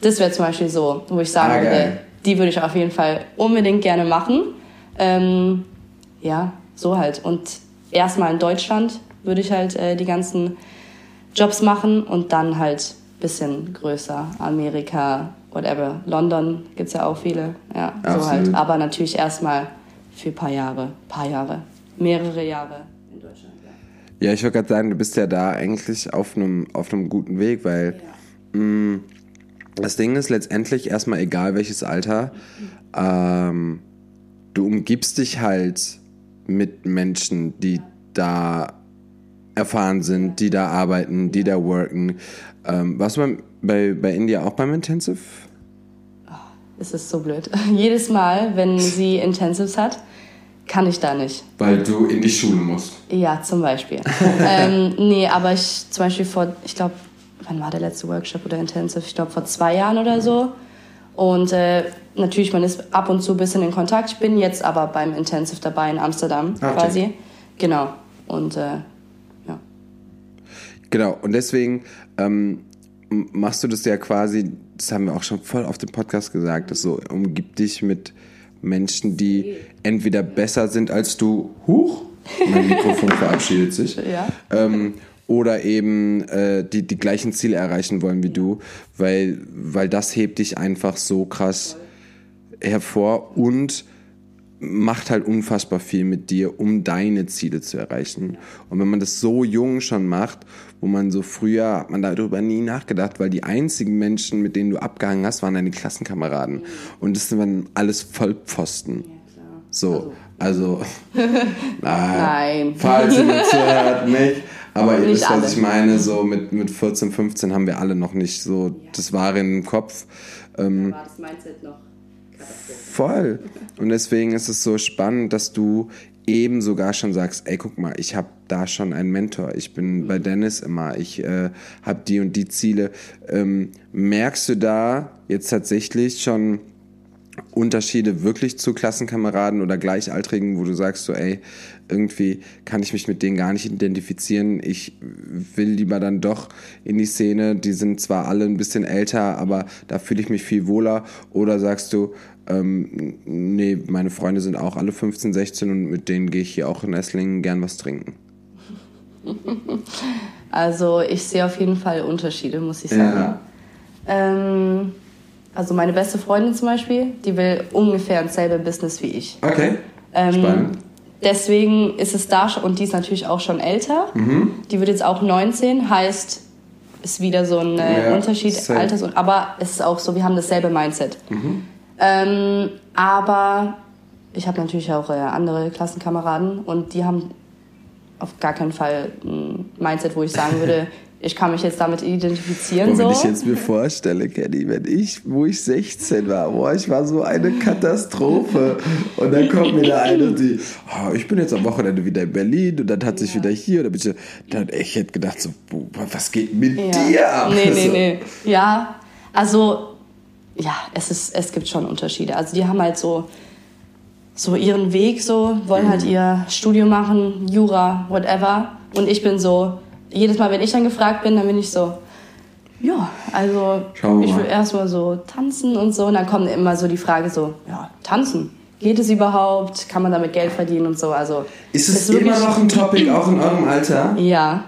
Das wäre zum Beispiel so, wo ich sagen ah, würde, die würde ich auf jeden Fall unbedingt gerne machen. Ähm, ja, so halt. Und erstmal in Deutschland würde ich halt äh, die ganzen Jobs machen und dann halt bisschen größer. Amerika, whatever. London gibt es ja auch viele. Ja, Absolut. so halt. Aber natürlich erstmal für ein paar Jahre. paar Jahre. Mehrere Jahre in Deutschland. Ja, ja ich wollte gerade sagen, du bist ja da eigentlich auf einem auf einem guten Weg, weil ja. mh, mm, das Ding ist letztendlich erstmal egal welches Alter, ähm, du umgibst dich halt mit Menschen, die da erfahren sind, die da arbeiten, die da worken. Ähm, warst du bei, bei India auch beim Intensive? Oh, es ist so blöd. Jedes Mal, wenn sie Intensives hat, kann ich da nicht. Weil du in die Schule musst? Ja, zum Beispiel. ähm, nee, aber ich zum Beispiel vor, ich glaube, wann war der letzte Workshop oder Intensive? Ich glaube vor zwei Jahren oder so. Und äh, natürlich, man ist ab und zu ein bisschen in Kontakt. Ich bin jetzt aber beim Intensive dabei in Amsterdam ah, quasi. Genau. Und äh, ja. Genau, und deswegen ähm, machst du das ja quasi, das haben wir auch schon voll auf dem Podcast gesagt, dass so umgib dich mit Menschen, die entweder besser sind als du, huch, mein Mikrofon verabschiedet sich, ja. ähm, oder eben äh, die die gleichen Ziele erreichen wollen wie du, weil, weil das hebt dich einfach so krass hervor und macht halt unfassbar viel mit dir, um deine Ziele zu erreichen. Und wenn man das so jung schon macht, wo man so früher hat man darüber nie nachgedacht, weil die einzigen Menschen, mit denen du abgehangen hast, waren deine Klassenkameraden. Und das waren alles Vollpfosten. So, also, nein, nein. falls jemand zuhört, nicht. Aber ihr wisst, was ich meine, so mit, mit 14, 15 haben wir alle noch nicht so ja. das Wahre im Kopf. Ähm, da war das Mindset noch voll. Und deswegen ist es so spannend, dass du eben sogar schon sagst, ey, guck mal, ich habe da schon einen Mentor. Ich bin bei Dennis immer. Ich äh, habe die und die Ziele. Ähm, merkst du da jetzt tatsächlich schon Unterschiede wirklich zu Klassenkameraden oder Gleichaltrigen, wo du sagst so, ey, irgendwie kann ich mich mit denen gar nicht identifizieren. Ich will lieber dann doch in die Szene. Die sind zwar alle ein bisschen älter, aber da fühle ich mich viel wohler. Oder sagst du, ähm, nee, meine Freunde sind auch alle 15, 16 und mit denen gehe ich hier auch in Esslingen gern was trinken. Also ich sehe auf jeden Fall Unterschiede, muss ich sagen. Ja. Ähm, also meine beste Freundin zum Beispiel, die will ungefähr dasselbe Business wie ich. Okay. Ähm, Spannend. Deswegen ist es da schon, und die ist natürlich auch schon älter. Mhm. Die wird jetzt auch 19, heißt, ist wieder so ein äh, ja, Unterschied, same. Alters, aber es ist auch so, wir haben dasselbe Mindset. Mhm. Ähm, aber ich habe natürlich auch äh, andere Klassenkameraden und die haben auf gar keinen Fall ein Mindset, wo ich sagen würde, ich kann mich jetzt damit identifizieren. So. Wenn ich jetzt mir vorstelle, Kenny, wenn ich, wo ich 16 war, boah, ich war so eine Katastrophe. Und dann kommt mir da eine, die, oh, ich bin jetzt am Wochenende wieder in Berlin und dann hat sich ja. wieder hier. Und dann, ich, dann ich hätte gedacht, so, was geht mit ja. dir ab? Nee, nee, nee. Ja, also, ja, es, ist, es gibt schon Unterschiede. Also die haben halt so, so ihren Weg, so, wollen halt mhm. halt ihr Studium machen, Jura, whatever. Und ich bin so, jedes Mal, wenn ich dann gefragt bin, dann bin ich so, ja, also ich will erstmal so tanzen und so. Und dann kommt immer so die Frage so, ja, tanzen. Geht es überhaupt? Kann man damit Geld verdienen und so? Also ist es ist immer noch ein Topic auch in eurem Alter? Ja.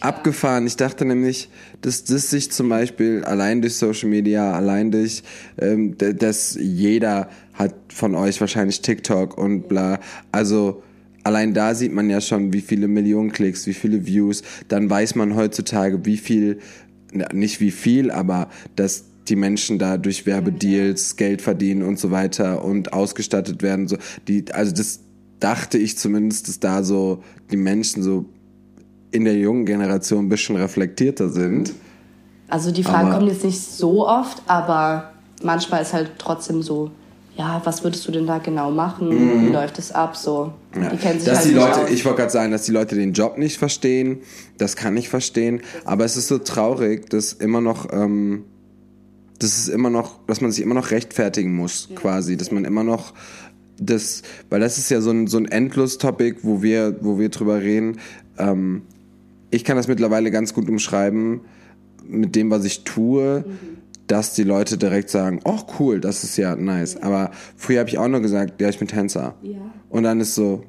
Abgefahren. Ich dachte nämlich, dass das sich zum Beispiel allein durch Social Media, allein durch, ähm, dass jeder hat von euch wahrscheinlich TikTok und bla. Also allein da sieht man ja schon, wie viele Millionen Klicks, wie viele Views. Dann weiß man heutzutage, wie viel, nicht wie viel, aber dass die Menschen da durch Werbedeals Geld verdienen und so weiter und ausgestattet werden. So, die, also das dachte ich zumindest, dass da so die Menschen so in der jungen Generation ein bisschen reflektierter sind. Also die Frage kommt jetzt nicht so oft, aber manchmal ist halt trotzdem so, ja, was würdest du denn da genau machen? Mhm. Wie läuft es ab? So, ja. die kennen sich dass halt die Leute, aus. Ich wollte gerade sagen, dass die Leute den Job nicht verstehen. Das kann ich verstehen. Aber es ist so traurig, dass immer noch, ähm, dass es immer noch, dass man sich immer noch rechtfertigen muss, ja. quasi, dass man immer noch das, weil das ist ja so ein, so ein Endlos-Topic, wo wir, wo wir drüber reden. Ähm, ich kann das mittlerweile ganz gut umschreiben mit dem, was ich tue, mhm. Dass die Leute direkt sagen, oh cool, das ist ja nice. Ja. Aber früher habe ich auch nur gesagt, ja, ich bin Tänzer. Ja. Und dann ist so,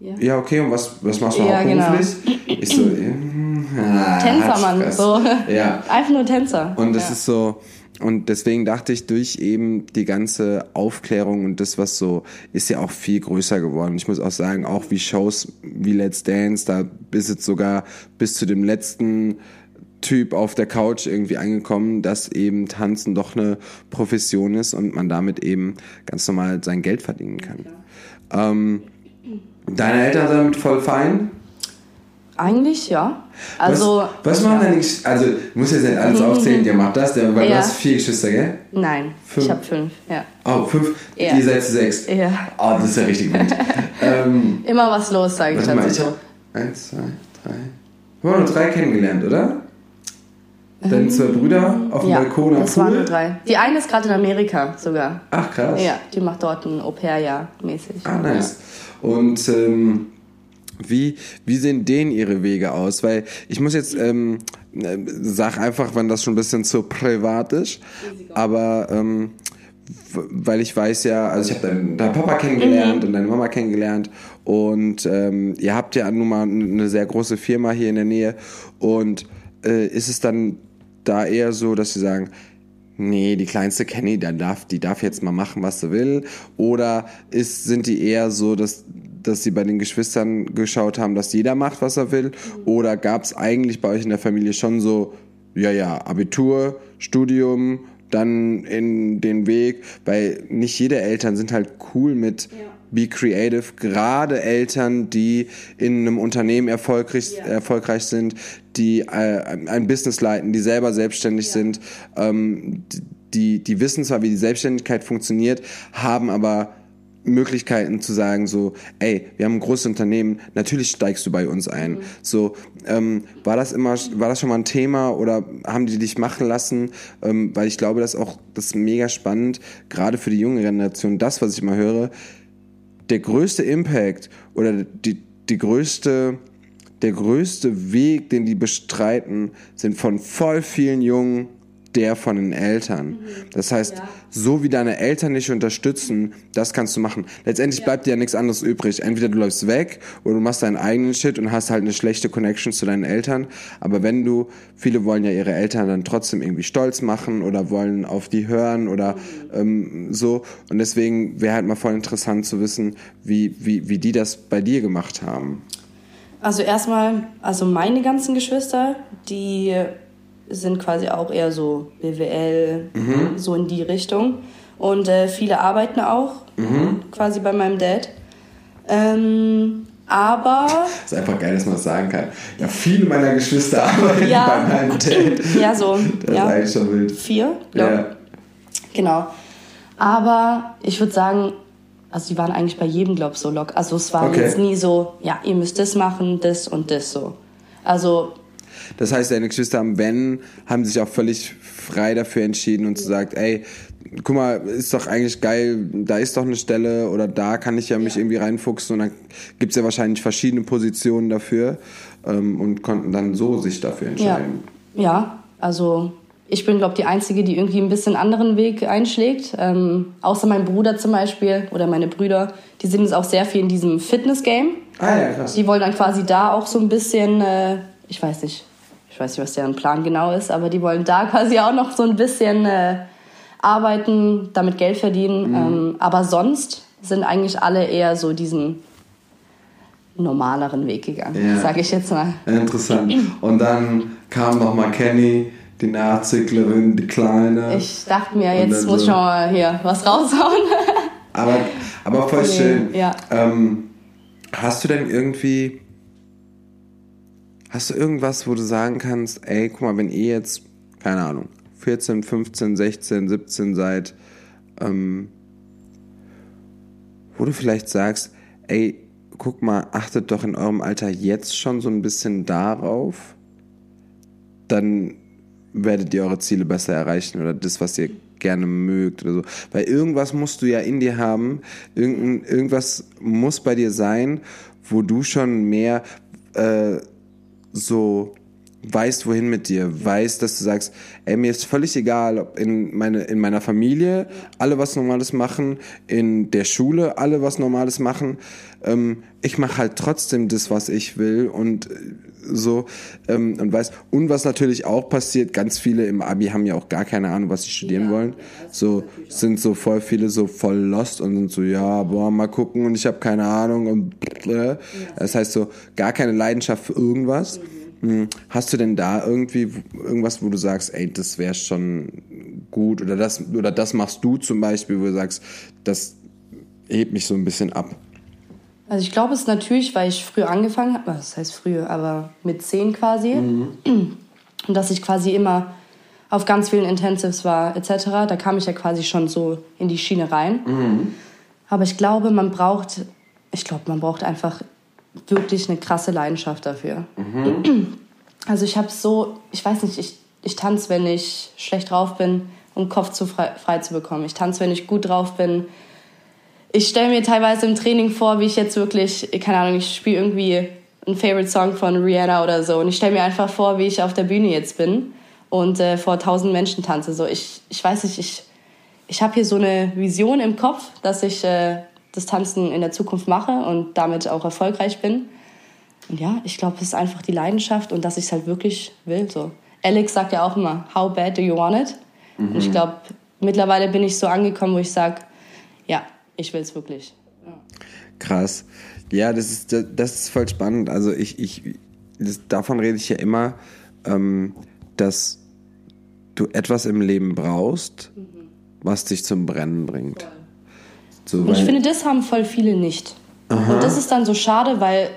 ja, ja okay, und was, was machst du ja, hauptberuflich? Genau. Ich so, ja, Tänzermann, so. Ja. Einfach nur Tänzer. Und das ist so, und deswegen dachte ich, durch eben die ganze Aufklärung und das, was so ist, ja auch viel größer geworden. Ich muss auch sagen, auch wie Shows wie Let's Dance, da ist es sogar bis zu dem letzten Typ auf der Couch irgendwie angekommen, dass eben Tanzen doch eine Profession ist und man damit eben ganz normal sein Geld verdienen kann. Ähm, deine Eltern sind damit voll fein? Eigentlich ja. Also, was, was machen deine Geschwister? Also, du musst jetzt nicht alles aufzählen, der macht das, der, weil ja. du hast vier Geschwister, gell? Nein, fünf. ich habe fünf, ja. Oh, fünf? Ja. Ihr seid sechs? Ja. Oh, das ist ja richtig gut. ähm, Immer was los, sage ich dazu. Ich hab eins, zwei, drei. Wir haben nur drei kennengelernt, oder? Deine zwei Brüder auf dem ja, Balkon am das Pool? waren nur drei. Die eine ist gerade in Amerika sogar. Ach, krass. Ja, die macht dort ein Au-pair-Jahr mäßig. Ah, nice. Ja. Und ähm, wie, wie sehen denen ihre Wege aus? Weil ich muss jetzt, ähm, äh, sag einfach, wenn das schon ein bisschen zu privat ist, aber ähm, weil ich weiß ja, also ich habe deinen, deinen Papa kennengelernt mhm. und deine Mama kennengelernt und ähm, ihr habt ja nun mal eine sehr große Firma hier in der Nähe und äh, ist es dann da eher so, dass sie sagen, nee, die kleinste Kenny, die darf, die darf jetzt mal machen, was sie will? Oder ist, sind die eher so, dass, dass sie bei den Geschwistern geschaut haben, dass jeder macht, was er will? Oder gab es eigentlich bei euch in der Familie schon so, ja, ja, Abitur, Studium, dann in den Weg, weil nicht jede Eltern sind halt cool mit ja. Be Creative, gerade Eltern, die in einem Unternehmen erfolgreich, ja. erfolgreich sind, die äh, ein Business leiten, die selber selbstständig ja. sind, ähm, die, die wissen zwar, wie die Selbstständigkeit funktioniert, haben aber Möglichkeiten zu sagen, so, ey, wir haben ein großes Unternehmen, natürlich steigst du bei uns ein. Mhm. So, ähm, war das immer, war das schon mal ein Thema oder haben die dich machen lassen? Ähm, weil ich glaube, das ist auch, das ist mega spannend, gerade für die junge Generation, das, was ich immer höre, der größte Impact oder die, die größte, der größte Weg, den die bestreiten, sind von voll vielen Jungen der von den Eltern. Mhm. Das heißt, ja. so wie deine Eltern dich unterstützen, das kannst du machen. Letztendlich ja. bleibt dir ja nichts anderes übrig. Entweder du läufst weg oder du machst deinen eigenen Shit und hast halt eine schlechte Connection zu deinen Eltern. Aber wenn du, viele wollen ja ihre Eltern dann trotzdem irgendwie stolz machen oder wollen auf die hören oder mhm. ähm, so. Und deswegen wäre halt mal voll interessant zu wissen, wie, wie, wie die das bei dir gemacht haben. Also erstmal, also meine ganzen Geschwister, die sind quasi auch eher so BWL, mhm. so in die Richtung. Und äh, viele arbeiten auch, mhm. quasi bei meinem Dad. Ähm, aber. Das ist einfach geil, dass man das sagen kann. Ja, viele meiner Geschwister arbeiten ja, bei meinem Dad. Ja, so. Das ja. ist eigentlich schon wild. Vier? Ja. ja. Genau. Aber ich würde sagen, also die waren eigentlich bei jedem, glaube ich, so lock. Also es war okay. jetzt nie so, ja, ihr müsst das machen, das und das so. Also das heißt, deine Geschwister haben, wenn, haben sich auch völlig frei dafür entschieden und zu sagt, ey, guck mal, ist doch eigentlich geil, da ist doch eine Stelle oder da kann ich ja mich ja. irgendwie reinfuchsen und dann gibt es ja wahrscheinlich verschiedene Positionen dafür ähm, und konnten dann so sich dafür entscheiden. Ja, ja also ich bin, glaube ich, die Einzige, die irgendwie ein bisschen anderen Weg einschlägt. Ähm, außer mein Bruder zum Beispiel oder meine Brüder, die sind jetzt auch sehr viel in diesem Fitness-Game. Ah ja, krass. Die wollen dann quasi da auch so ein bisschen, äh, ich weiß nicht, ich weiß nicht, was deren Plan genau ist, aber die wollen da quasi auch noch so ein bisschen äh, arbeiten, damit Geld verdienen. Mhm. Ähm, aber sonst sind eigentlich alle eher so diesen normaleren Weg gegangen, ja. sage ich jetzt mal. Interessant. Und dann kam noch mal Kenny, die Nachzüglerin, die Kleine. Ich dachte mir, jetzt muss so. schon mal hier was raushauen. aber, aber voll schön. Ja. Ähm, hast du denn irgendwie Hast du irgendwas, wo du sagen kannst, ey, guck mal, wenn ihr jetzt, keine Ahnung, 14, 15, 16, 17 seid, ähm, wo du vielleicht sagst, ey, guck mal, achtet doch in eurem Alter jetzt schon so ein bisschen darauf, dann werdet ihr eure Ziele besser erreichen oder das, was ihr gerne mögt oder so. Weil irgendwas musst du ja in dir haben, irgend, irgendwas muss bei dir sein, wo du schon mehr äh, so weißt, wohin mit dir, weißt, dass du sagst, ey, mir ist völlig egal, ob in, meine, in meiner Familie alle was Normales machen, in der Schule alle was Normales machen. Ähm, ich mache halt trotzdem das, was ich will und äh, so ähm, und weiß und was natürlich auch passiert ganz viele im Abi haben ja auch gar keine Ahnung was sie studieren ja, wollen so sind so voll viele so voll lost und sind so ja boah mal gucken und ich habe keine Ahnung und äh. das heißt so gar keine Leidenschaft für irgendwas mhm hm, hast du denn da irgendwie irgendwas, wo du sagst, ey, das wäre schon gut oder das, oder das machst du zum Beispiel, wo du sagst, das hebt mich so ein bisschen ab? Also ich glaube es ist natürlich, weil ich früher angefangen habe, das heißt früher, aber mit zehn quasi. Mhm. Und dass ich quasi immer auf ganz vielen Intensives war etc. Da kam ich ja quasi schon so in die Schiene rein. Mhm. Aber ich glaube, man braucht, ich glaube, man braucht einfach wirklich eine krasse Leidenschaft dafür. Mhm. Also ich habe so, ich weiß nicht, ich, ich tanze, wenn ich schlecht drauf bin, um Kopf zu frei, frei zu bekommen. Ich tanze, wenn ich gut drauf bin. Ich stelle mir teilweise im Training vor, wie ich jetzt wirklich, keine Ahnung, ich spiele irgendwie einen Favorite Song von Rihanna oder so und ich stelle mir einfach vor, wie ich auf der Bühne jetzt bin und äh, vor tausend Menschen tanze. So, ich, ich weiß nicht, ich, ich habe hier so eine Vision im Kopf, dass ich äh, das Tanzen in der Zukunft mache und damit auch erfolgreich bin. Und ja, ich glaube, es ist einfach die Leidenschaft und dass ich es halt wirklich will. So. Alex sagt ja auch immer, how bad do you want it? Mhm. Und ich glaube, mittlerweile bin ich so angekommen, wo ich sage, ja, ich will es wirklich. Ja. Krass. Ja, das ist, das ist voll spannend. Also ich, ich das, davon rede ich ja immer, ähm, dass du etwas im Leben brauchst, mhm. was dich zum Brennen bringt. Voll. So, und ich finde, das haben voll viele nicht. Aha. Und das ist dann so schade, weil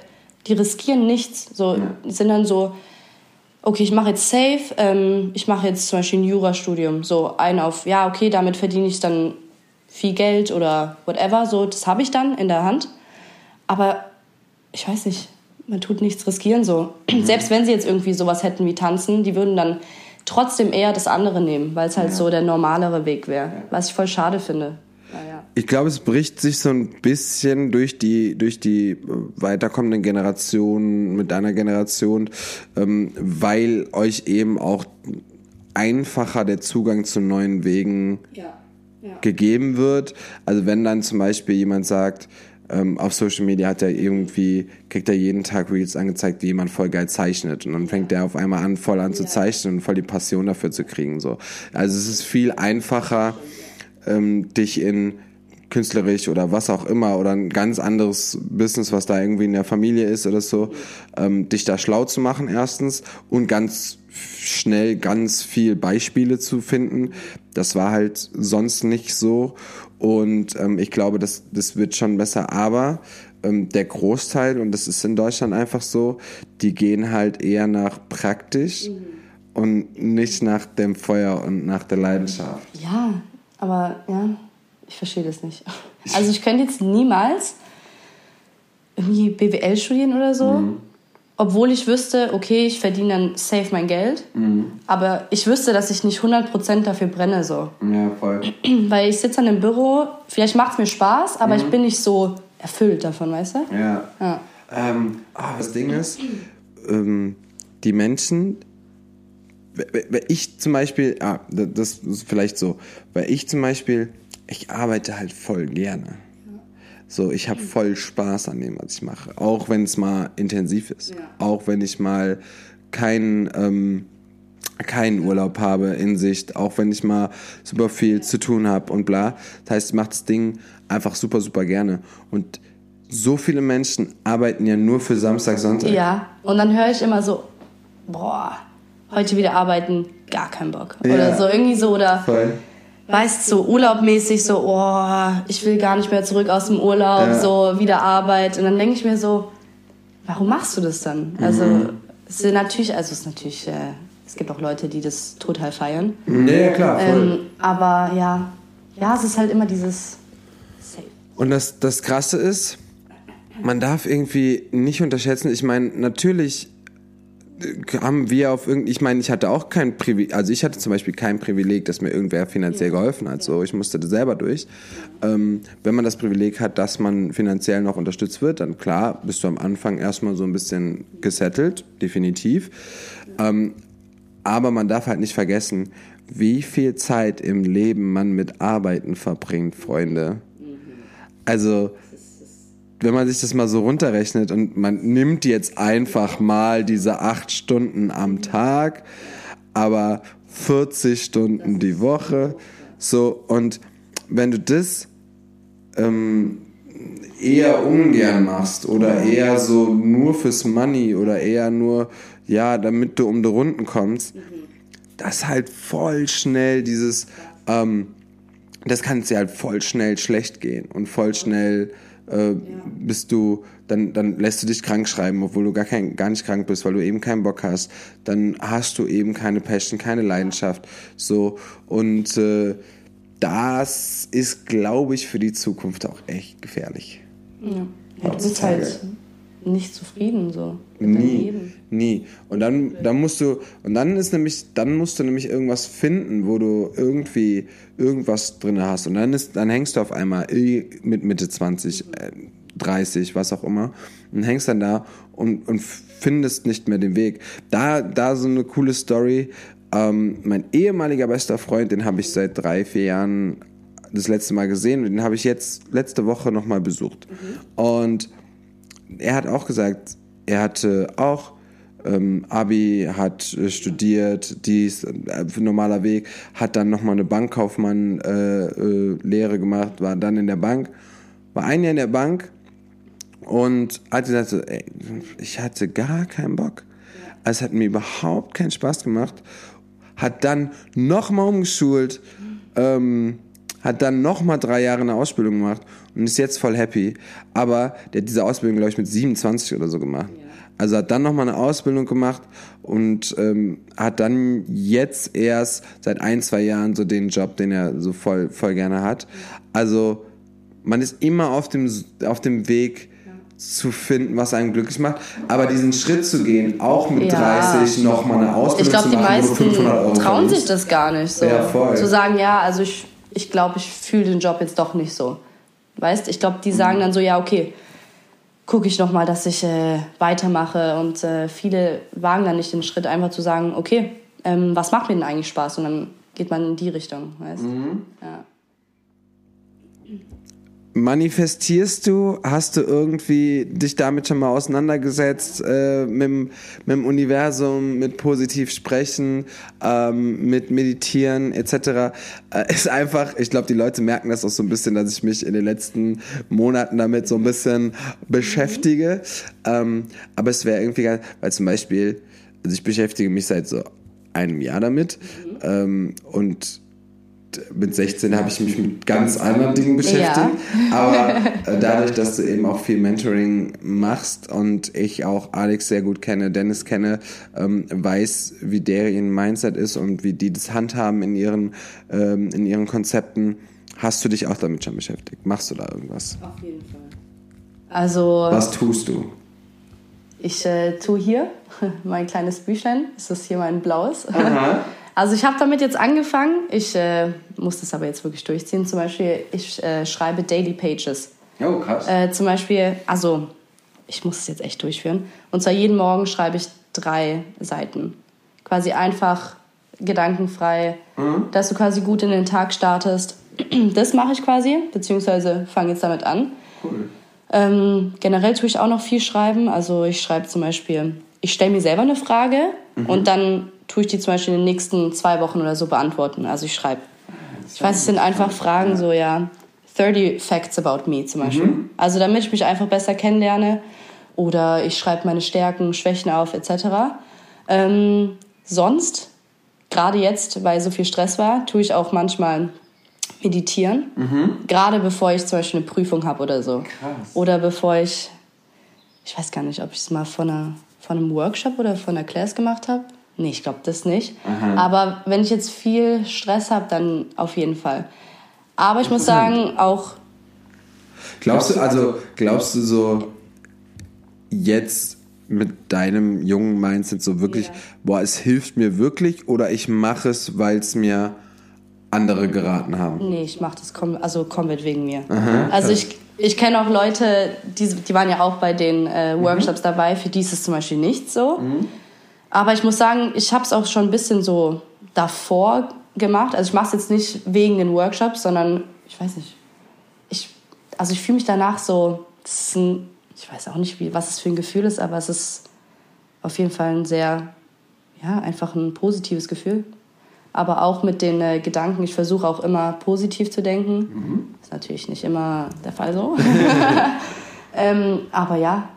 die riskieren nichts. So ja. sind dann so, okay, ich mache jetzt safe, ähm, ich mache jetzt zum Beispiel ein Jurastudium. So ein auf, ja, okay, damit verdiene ich dann viel Geld oder whatever. So, das habe ich dann in der Hand. Aber ich weiß nicht, man tut nichts riskieren so. Mhm. Selbst wenn sie jetzt irgendwie sowas hätten wie tanzen, die würden dann trotzdem eher das andere nehmen, weil es halt ja. so der normalere Weg wäre. Was ich voll schade finde. Ich glaube, es bricht sich so ein bisschen durch die, durch die weiterkommenden Generationen mit deiner Generation, ähm, weil euch eben auch einfacher der Zugang zu neuen Wegen ja, ja. gegeben wird. Also wenn dann zum Beispiel jemand sagt, ähm, auf Social Media hat er irgendwie, kriegt er jeden Tag Reels angezeigt, wie jemand voll geil zeichnet. Und dann fängt er auf einmal an, voll an zu zeichnen und voll die Passion dafür zu kriegen. So. Also es ist viel einfacher, ähm, dich in künstlerisch oder was auch immer oder ein ganz anderes Business, was da irgendwie in der Familie ist oder so, ähm, dich da schlau zu machen erstens und ganz schnell ganz viel Beispiele zu finden. Das war halt sonst nicht so und ähm, ich glaube, das, das wird schon besser, aber ähm, der Großteil, und das ist in Deutschland einfach so, die gehen halt eher nach praktisch mhm. und nicht nach dem Feuer und nach der Leidenschaft. Ja, aber ja, ich verstehe das nicht. Also ich könnte jetzt niemals irgendwie BWL studieren oder so, mhm. obwohl ich wüsste, okay, ich verdiene dann safe mein Geld, mhm. aber ich wüsste, dass ich nicht 100% dafür brenne so. Ja, voll. Weil ich sitze dann im Büro, vielleicht macht es mir Spaß, aber mhm. ich bin nicht so erfüllt davon, weißt du? Ja. ja. Ähm, oh, das Ding ist, ähm, die Menschen, ich zum Beispiel, ah, das ist vielleicht so, weil ich zum Beispiel ich arbeite halt voll gerne. So, ich habe voll Spaß an dem, was ich mache. Auch wenn es mal intensiv ist. Ja. Auch wenn ich mal keinen ähm, keinen Urlaub habe in Sicht. Auch wenn ich mal super viel zu tun habe und bla. Das heißt, ich mache das Ding einfach super, super gerne. Und so viele Menschen arbeiten ja nur für Samstag, Sonntag. Ja, und dann höre ich immer so, boah, heute wieder arbeiten, gar keinen Bock. Oder ja. so irgendwie so. Oder Voll weißt so urlaubmäßig so, oh, ich will gar nicht mehr zurück aus dem Urlaub, ja. so wieder Arbeit. Und dann denke ich mir so, warum machst du das dann? Also mhm. es ist natürlich, also es ist natürlich, äh, es gibt auch Leute, die das total feiern. Nee, klar, voll. Ähm, aber ja, ja, es ist halt immer dieses Safe. Und das, das Krasse ist, man darf irgendwie nicht unterschätzen, ich meine, natürlich haben wir auf irgendwie, ich meine, ich hatte auch kein Privileg, also ich hatte zum Beispiel kein Privileg, dass mir irgendwer finanziell geholfen hat. So, ich musste das selber durch. Ähm, wenn man das Privileg hat, dass man finanziell noch unterstützt wird, dann klar, bist du am Anfang erstmal so ein bisschen gesettelt, definitiv. Ähm, aber man darf halt nicht vergessen, wie viel Zeit im Leben man mit Arbeiten verbringt, Freunde. Also, wenn man sich das mal so runterrechnet und man nimmt jetzt einfach mal diese acht Stunden am Tag, aber 40 Stunden die Woche, so und wenn du das ähm, eher ungern machst oder eher so nur fürs Money oder eher nur, ja, damit du um die Runden kommst, das halt voll schnell dieses, ähm, das kann es ja halt voll schnell schlecht gehen und voll schnell äh, bist du, dann, dann lässt du dich krank schreiben, obwohl du gar, kein, gar nicht krank bist, weil du eben keinen Bock hast. Dann hast du eben keine Passion, keine Leidenschaft. So und äh, das ist, glaube ich, für die Zukunft auch echt gefährlich. Ja, ja du bist halt nicht zufrieden so. Nie, nie. Und dann, dann musst du, und dann ist nämlich, dann musst du nämlich irgendwas finden, wo du irgendwie irgendwas drin hast. Und dann ist, dann hängst du auf einmal mit Mitte 20, äh, 30, was auch immer, und hängst dann da und, und findest nicht mehr den Weg. Da, da so eine coole Story. Ähm, mein ehemaliger bester Freund, den habe ich seit drei, vier Jahren das letzte Mal gesehen und den habe ich jetzt letzte Woche nochmal besucht. Mhm. Und er hat auch gesagt, er hatte auch ähm, Abi, hat äh, studiert, dies, äh, normaler Weg, hat dann nochmal eine Bankkaufmann-Lehre äh, äh, gemacht, war dann in der Bank, war ein Jahr in der Bank und hat gesagt, ey, ich hatte gar keinen Bock. Es hat mir überhaupt keinen Spaß gemacht. Hat dann nochmal umgeschult, ähm, hat dann nochmal drei Jahre eine Ausbildung gemacht und ist jetzt voll happy. Aber der hat diese Ausbildung, glaube ich, mit 27 oder so gemacht. Ja. Also hat dann nochmal eine Ausbildung gemacht und ähm, hat dann jetzt erst seit ein, zwei Jahren so den Job, den er so voll, voll gerne hat. Also man ist immer auf dem, auf dem Weg, zu finden, was einen glücklich macht. Aber diesen Schritt zu gehen, auch mit ja. 30 nochmal eine Ausbildung ich glaub, zu machen, Ich glaube, die meisten trauen sich das gar nicht so. Ja, voll. Zu sagen, ja, also ich, ich glaube, ich fühle den Job jetzt doch nicht so. Weißt, ich glaube, die sagen dann so, ja, okay, gucke ich noch mal, dass ich äh, weitermache. Und äh, viele wagen dann nicht den Schritt, einfach zu sagen, okay, ähm, was macht mir denn eigentlich Spaß? Und dann geht man in die Richtung, weißt? Mhm. Ja. Manifestierst du, hast du irgendwie dich damit schon mal auseinandergesetzt, äh, mit, mit dem Universum, mit positiv sprechen, ähm, mit meditieren etc. Äh, ist einfach, ich glaube, die Leute merken das auch so ein bisschen, dass ich mich in den letzten Monaten damit so ein bisschen beschäftige. Ähm, aber es wäre irgendwie geil, weil zum Beispiel, also ich beschäftige mich seit so einem Jahr damit mhm. ähm, und mit 16 habe ich mich mit ganz anderen Dingen beschäftigt. Ja. Aber äh, dadurch, dass du eben auch viel Mentoring machst und ich auch Alex sehr gut kenne, Dennis kenne, ähm, weiß, wie deren Mindset ist und wie die das handhaben in ihren, ähm, in ihren Konzepten, hast du dich auch damit schon beschäftigt? Machst du da irgendwas? Auf jeden Fall. Also. Was tust du? Ich äh, tue hier mein kleines Büchlein. Das ist hier mein blaues. Aha. Also ich habe damit jetzt angefangen. Ich äh, muss das aber jetzt wirklich durchziehen. Zum Beispiel, ich äh, schreibe Daily Pages. Oh, krass. Äh, zum Beispiel, also ich muss es jetzt echt durchführen. Und zwar jeden Morgen schreibe ich drei Seiten. Quasi einfach gedankenfrei, mhm. dass du quasi gut in den Tag startest. Das mache ich quasi, beziehungsweise fange jetzt damit an. Cool. Ähm, generell tue ich auch noch viel schreiben. Also ich schreibe zum Beispiel, ich stelle mir selber eine Frage mhm. und dann tue ich die zum Beispiel in den nächsten zwei Wochen oder so beantworten. Also ich schreibe. Ich weiß, es sind einfach Fragen, so ja, 30 Facts about me zum Beispiel. Mhm. Also damit ich mich einfach besser kennenlerne. Oder ich schreibe meine Stärken, Schwächen auf, etc. Ähm, sonst, gerade jetzt, weil so viel Stress war, tue ich auch manchmal meditieren. Mhm. Gerade bevor ich zum Beispiel eine Prüfung habe oder so. Krass. Oder bevor ich, ich weiß gar nicht, ob ich es mal von, einer, von einem Workshop oder von einer Class gemacht habe. Nee, ich glaube das nicht. Aha. Aber wenn ich jetzt viel Stress habe, dann auf jeden Fall. Aber ich muss sagen, auch. Glaubst du, also, glaubst du so, jetzt mit deinem jungen Mindset so wirklich, ja. boah, es hilft mir wirklich oder ich mache es, weil es mir andere geraten haben? Nee, ich mache das kom also komplett wegen mir. Aha, also ich, ich kenne auch Leute, die, die waren ja auch bei den äh, mhm. Workshops mhm. dabei, für die ist es zum Beispiel nicht so. Mhm. Aber ich muss sagen, ich habe es auch schon ein bisschen so davor gemacht. Also ich mache es jetzt nicht wegen den Workshops, sondern ich weiß nicht. Ich, also ich fühle mich danach so, ein, ich weiß auch nicht, wie, was es für ein Gefühl ist, aber es ist auf jeden Fall ein sehr, ja, einfach ein positives Gefühl. Aber auch mit den äh, Gedanken, ich versuche auch immer positiv zu denken. Mhm. Ist natürlich nicht immer der Fall so. ähm, aber ja,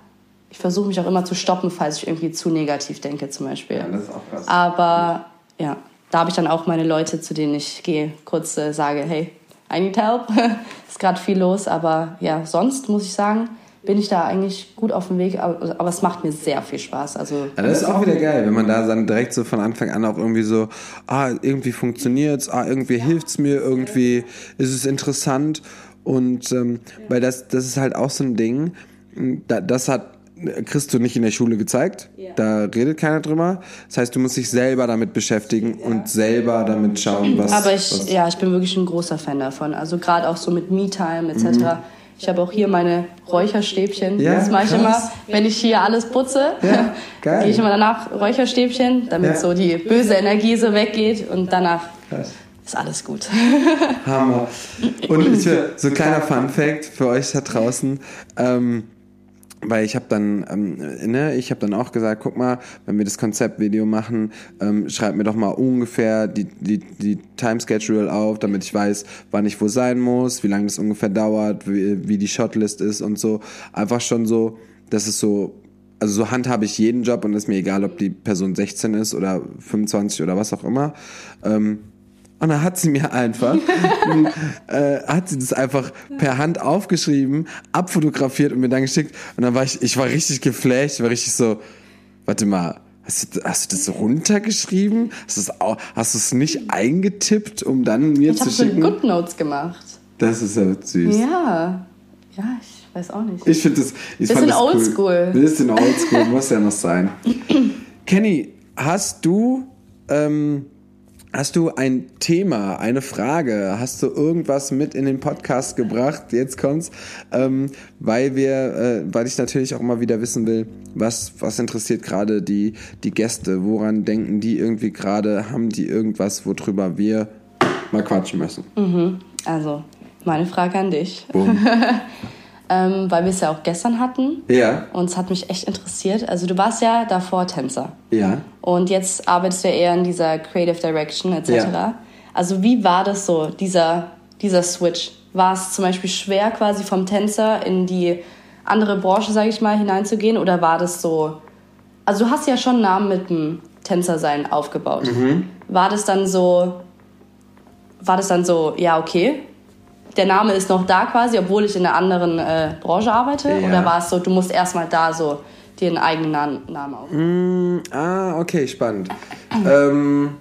ich versuche mich auch immer zu stoppen, falls ich irgendwie zu negativ denke, zum Beispiel. Ja, das ist auch krass. Aber ja, da habe ich dann auch meine Leute, zu denen ich gehe, kurz äh, sage, hey, I need help. ist gerade viel los, aber ja, sonst muss ich sagen, bin ich da eigentlich gut auf dem Weg, aber, aber es macht mir sehr viel Spaß. Also, ja, das ist auch wieder geil, wenn man da dann direkt so von Anfang an auch irgendwie so, ah, irgendwie funktioniert's, ah, irgendwie ja. hilft's mir, irgendwie ist es interessant und ähm, ja. weil das, das ist halt auch so ein Ding, da, das hat kriegst du nicht in der Schule gezeigt. Yeah. Da redet keiner drüber. Das heißt, du musst dich selber damit beschäftigen yeah. und selber damit schauen, was. Aber ich, was ja, ich bin wirklich ein großer Fan davon. Also gerade auch so mit Me-Time etc. Mhm. Ich habe auch hier meine Räucherstäbchen. Ja, das mache ich immer, wenn ich hier alles putze. Ja, gehe ich immer danach Räucherstäbchen, damit ja. so die böse Energie so weggeht und danach krass. ist alles gut. Hammer. Und ich, so ein kleiner Fun Fact für euch da draußen. Ähm, weil ich habe dann, ähm, ne, ich habe dann auch gesagt, guck mal, wenn wir das Konzeptvideo machen, ähm, schreib mir doch mal ungefähr die, die, die Time Schedule auf, damit ich weiß, wann ich wo sein muss, wie lange das ungefähr dauert, wie, wie die Shotlist ist und so. Einfach schon so, dass es so, also so handhabe ich jeden Job und ist mir egal, ob die Person 16 ist oder 25 oder was auch immer. Ähm, und dann hat sie mir einfach, äh, hat sie das einfach per Hand aufgeschrieben, abfotografiert und mir dann geschickt. Und dann war ich, ich war richtig geflasht, war richtig so, warte mal, Hast du, hast du das runtergeschrieben? Hast du es, hast du es nicht eingetippt, um dann mir ich zu schicken? Ich habe Good Notes gemacht. Das ist ja süß. Ja, ja, ich weiß auch nicht. Ich finde das. Ich bisschen oldschool. Cool. Bisschen oldschool, muss ja noch sein. Kenny, hast du ähm, Hast du ein Thema, eine Frage? Hast du irgendwas mit in den Podcast gebracht? Jetzt kommt's, ähm, weil wir, äh, weil ich natürlich auch immer wieder wissen will, was was interessiert gerade die die Gäste? Woran denken die irgendwie gerade? Haben die irgendwas, worüber wir mal quatschen müssen? Mhm. Also meine Frage an dich. ähm, weil wir es ja auch gestern hatten. Ja. Und es hat mich echt interessiert. Also du warst ja davor Tänzer. Ja. Und jetzt arbeitest du ja eher in dieser Creative Direction etc. Ja. Also wie war das so, dieser, dieser Switch? War es zum Beispiel schwer, quasi vom Tänzer in die andere Branche, sage ich mal, hineinzugehen? Oder war das so... Also du hast ja schon einen Namen mit dem Tänzersein aufgebaut. Mhm. War das dann so... War das dann so, ja, okay, der Name ist noch da quasi, obwohl ich in einer anderen äh, Branche arbeite? Ja. Oder war es so, du musst erstmal da so dir einen eigenen Namen aufbauen? Mm, ah, okay, spannend. ähm,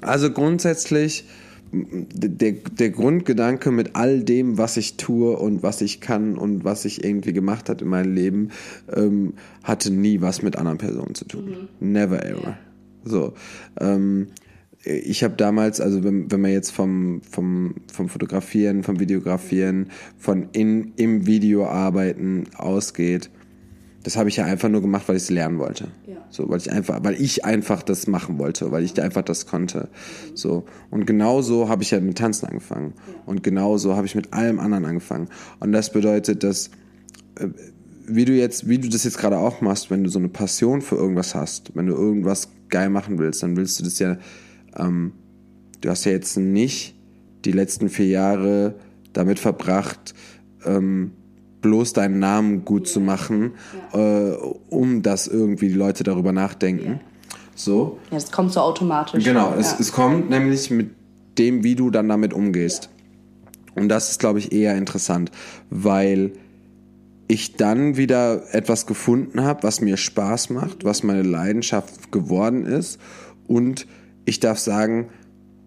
also grundsätzlich der, der Grundgedanke mit all dem, was ich tue und was ich kann und was ich irgendwie gemacht hat in meinem Leben, ähm, hatte nie was mit anderen Personen zu tun. Mhm. Never ever. So. Ähm, ich habe damals, also wenn, wenn man jetzt vom, vom, vom Fotografieren, vom Videografieren, von in, im Video arbeiten ausgeht, das habe ich ja einfach nur gemacht, weil ich es lernen wollte. Ja. So, weil ich einfach, weil ich einfach das machen wollte, weil ich einfach das konnte. So. Und genau so habe ich ja mit Tanzen angefangen. Ja. Und genau so habe ich mit allem anderen angefangen. Und das bedeutet, dass, äh, wie du jetzt, wie du das jetzt gerade auch machst, wenn du so eine Passion für irgendwas hast, wenn du irgendwas geil machen willst, dann willst du das ja ähm, du hast ja jetzt nicht die letzten vier Jahre damit verbracht, ähm, bloß deinen Namen gut zu machen, ja. äh, um dass irgendwie die Leute darüber nachdenken. Ja. So. Ja, es kommt so automatisch. Genau, ja. es, es kommt nämlich mit dem, wie du dann damit umgehst. Und das ist, glaube ich, eher interessant, weil ich dann wieder etwas gefunden habe, was mir Spaß macht, was meine Leidenschaft geworden ist und ich darf sagen,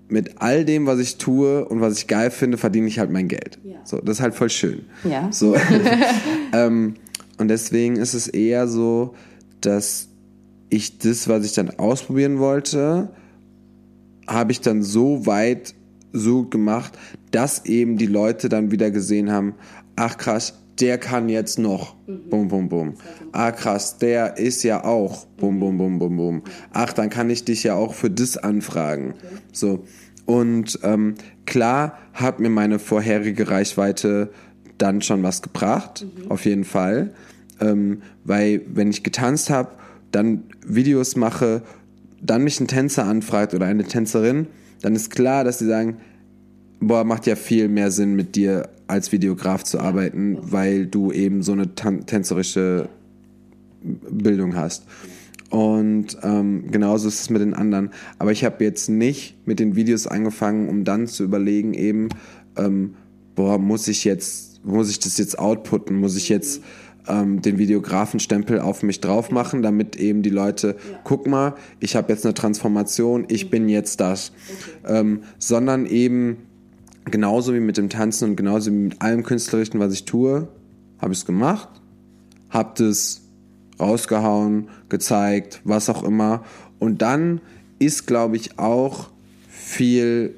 mit all dem, was ich tue und was ich geil finde, verdiene ich halt mein Geld. Ja. So, das ist halt voll schön. Ja. So. ähm, und deswegen ist es eher so, dass ich das, was ich dann ausprobieren wollte, habe ich dann so weit so gemacht, dass eben die Leute dann wieder gesehen haben, ach krass, der kann jetzt noch. Mhm. Bum, bum, bum. Ah, krass, der ist ja auch. Bum, bum, bum, bum, bum. Ach, dann kann ich dich ja auch für das anfragen. So. Und ähm, klar hat mir meine vorherige Reichweite dann schon was gebracht, mhm. auf jeden Fall. Ähm, weil wenn ich getanzt habe, dann Videos mache, dann mich ein Tänzer anfragt oder eine Tänzerin, dann ist klar, dass sie sagen, boah, macht ja viel mehr Sinn mit dir als Videograf zu arbeiten, weil du eben so eine tänzerische Bildung hast. Und ähm, genauso ist es mit den anderen. Aber ich habe jetzt nicht mit den Videos angefangen, um dann zu überlegen, eben, ähm, boah, muss ich jetzt, muss ich das jetzt outputten, muss ich jetzt ähm, den Videografenstempel auf mich drauf machen, damit eben die Leute, ja. guck mal, ich habe jetzt eine Transformation, ich bin jetzt das. Okay. Ähm, sondern eben genauso wie mit dem Tanzen und genauso wie mit allem Künstlerischen, was ich tue, habe ich es gemacht, habe das rausgehauen, gezeigt, was auch immer. Und dann ist, glaube ich, auch viel,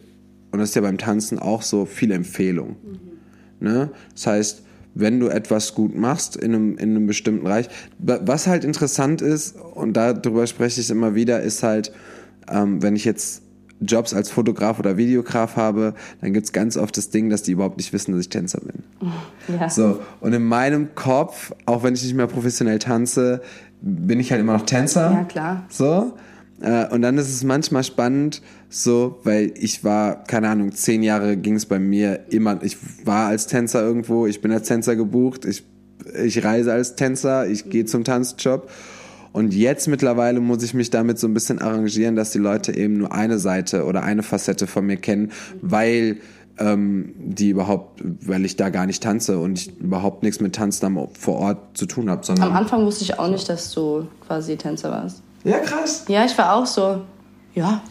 und das ist ja beim Tanzen auch so, viel Empfehlung. Mhm. Ne? Das heißt, wenn du etwas gut machst in einem, in einem bestimmten Bereich, was halt interessant ist, und darüber spreche ich immer wieder, ist halt, ähm, wenn ich jetzt Jobs als Fotograf oder Videograf habe, dann gibt es ganz oft das Ding, dass die überhaupt nicht wissen, dass ich Tänzer bin. Ja. So, und in meinem Kopf, auch wenn ich nicht mehr professionell tanze, bin ich halt immer noch Tänzer. Ja, klar. So. Äh, und dann ist es manchmal spannend, so, weil ich war, keine Ahnung, zehn Jahre ging es bei mir immer, ich war als Tänzer irgendwo, ich bin als Tänzer gebucht, ich, ich reise als Tänzer, ich gehe zum Tanzjob. Und jetzt mittlerweile muss ich mich damit so ein bisschen arrangieren, dass die Leute eben nur eine Seite oder eine Facette von mir kennen, weil ähm, die überhaupt, weil ich da gar nicht tanze und ich überhaupt nichts mit Tanzen vor Ort zu tun habe. Am Anfang wusste ich auch nicht, dass du quasi Tänzer warst. Ja, krass. Ja, ich war auch so, ja.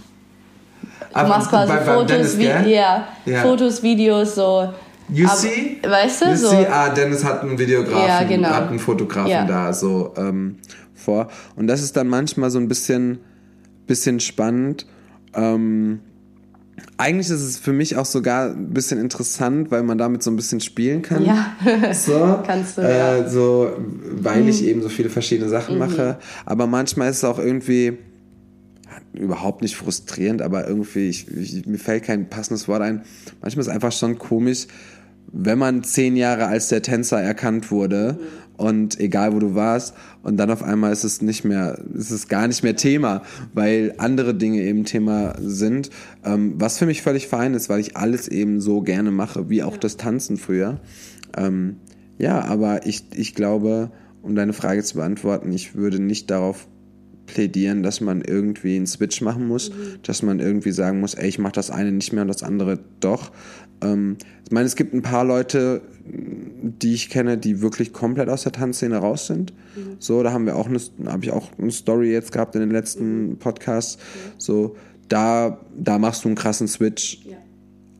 Du Aber machst quasi bei, Fotos, Dennis, Vi ja, ja. Fotos, Videos, so. You Aber, see? Weißt du? You so. see? Ah, Dennis hat einen Videografen, ja, genau. hat einen Fotografen ja. da, so. Ähm, vor. Und das ist dann manchmal so ein bisschen, bisschen spannend. Ähm, eigentlich ist es für mich auch sogar ein bisschen interessant, weil man damit so ein bisschen spielen kann. Ja, so, kannst du. Äh, ja. So, weil mhm. ich eben so viele verschiedene Sachen mhm. mache. Aber manchmal ist es auch irgendwie überhaupt nicht frustrierend, aber irgendwie, ich, ich, mir fällt kein passendes Wort ein. Manchmal ist es einfach schon komisch, wenn man zehn Jahre als der Tänzer erkannt wurde mhm. Und egal wo du warst und dann auf einmal ist es nicht mehr, ist es gar nicht mehr Thema, weil andere Dinge eben Thema sind, ähm, was für mich völlig fein ist, weil ich alles eben so gerne mache, wie auch das Tanzen früher. Ähm, ja, aber ich, ich glaube, um deine Frage zu beantworten, ich würde nicht darauf plädieren, dass man irgendwie einen Switch machen muss, mhm. dass man irgendwie sagen muss, ey, ich mache das eine nicht mehr und das andere doch. Ähm, ich meine, es gibt ein paar Leute, die ich kenne, die wirklich komplett aus der Tanzszene raus sind. Mhm. So, da haben wir auch eine, habe ich auch eine Story jetzt gehabt in den letzten mhm. Podcasts. Mhm. So, da, da machst du einen krassen Switch. Ja.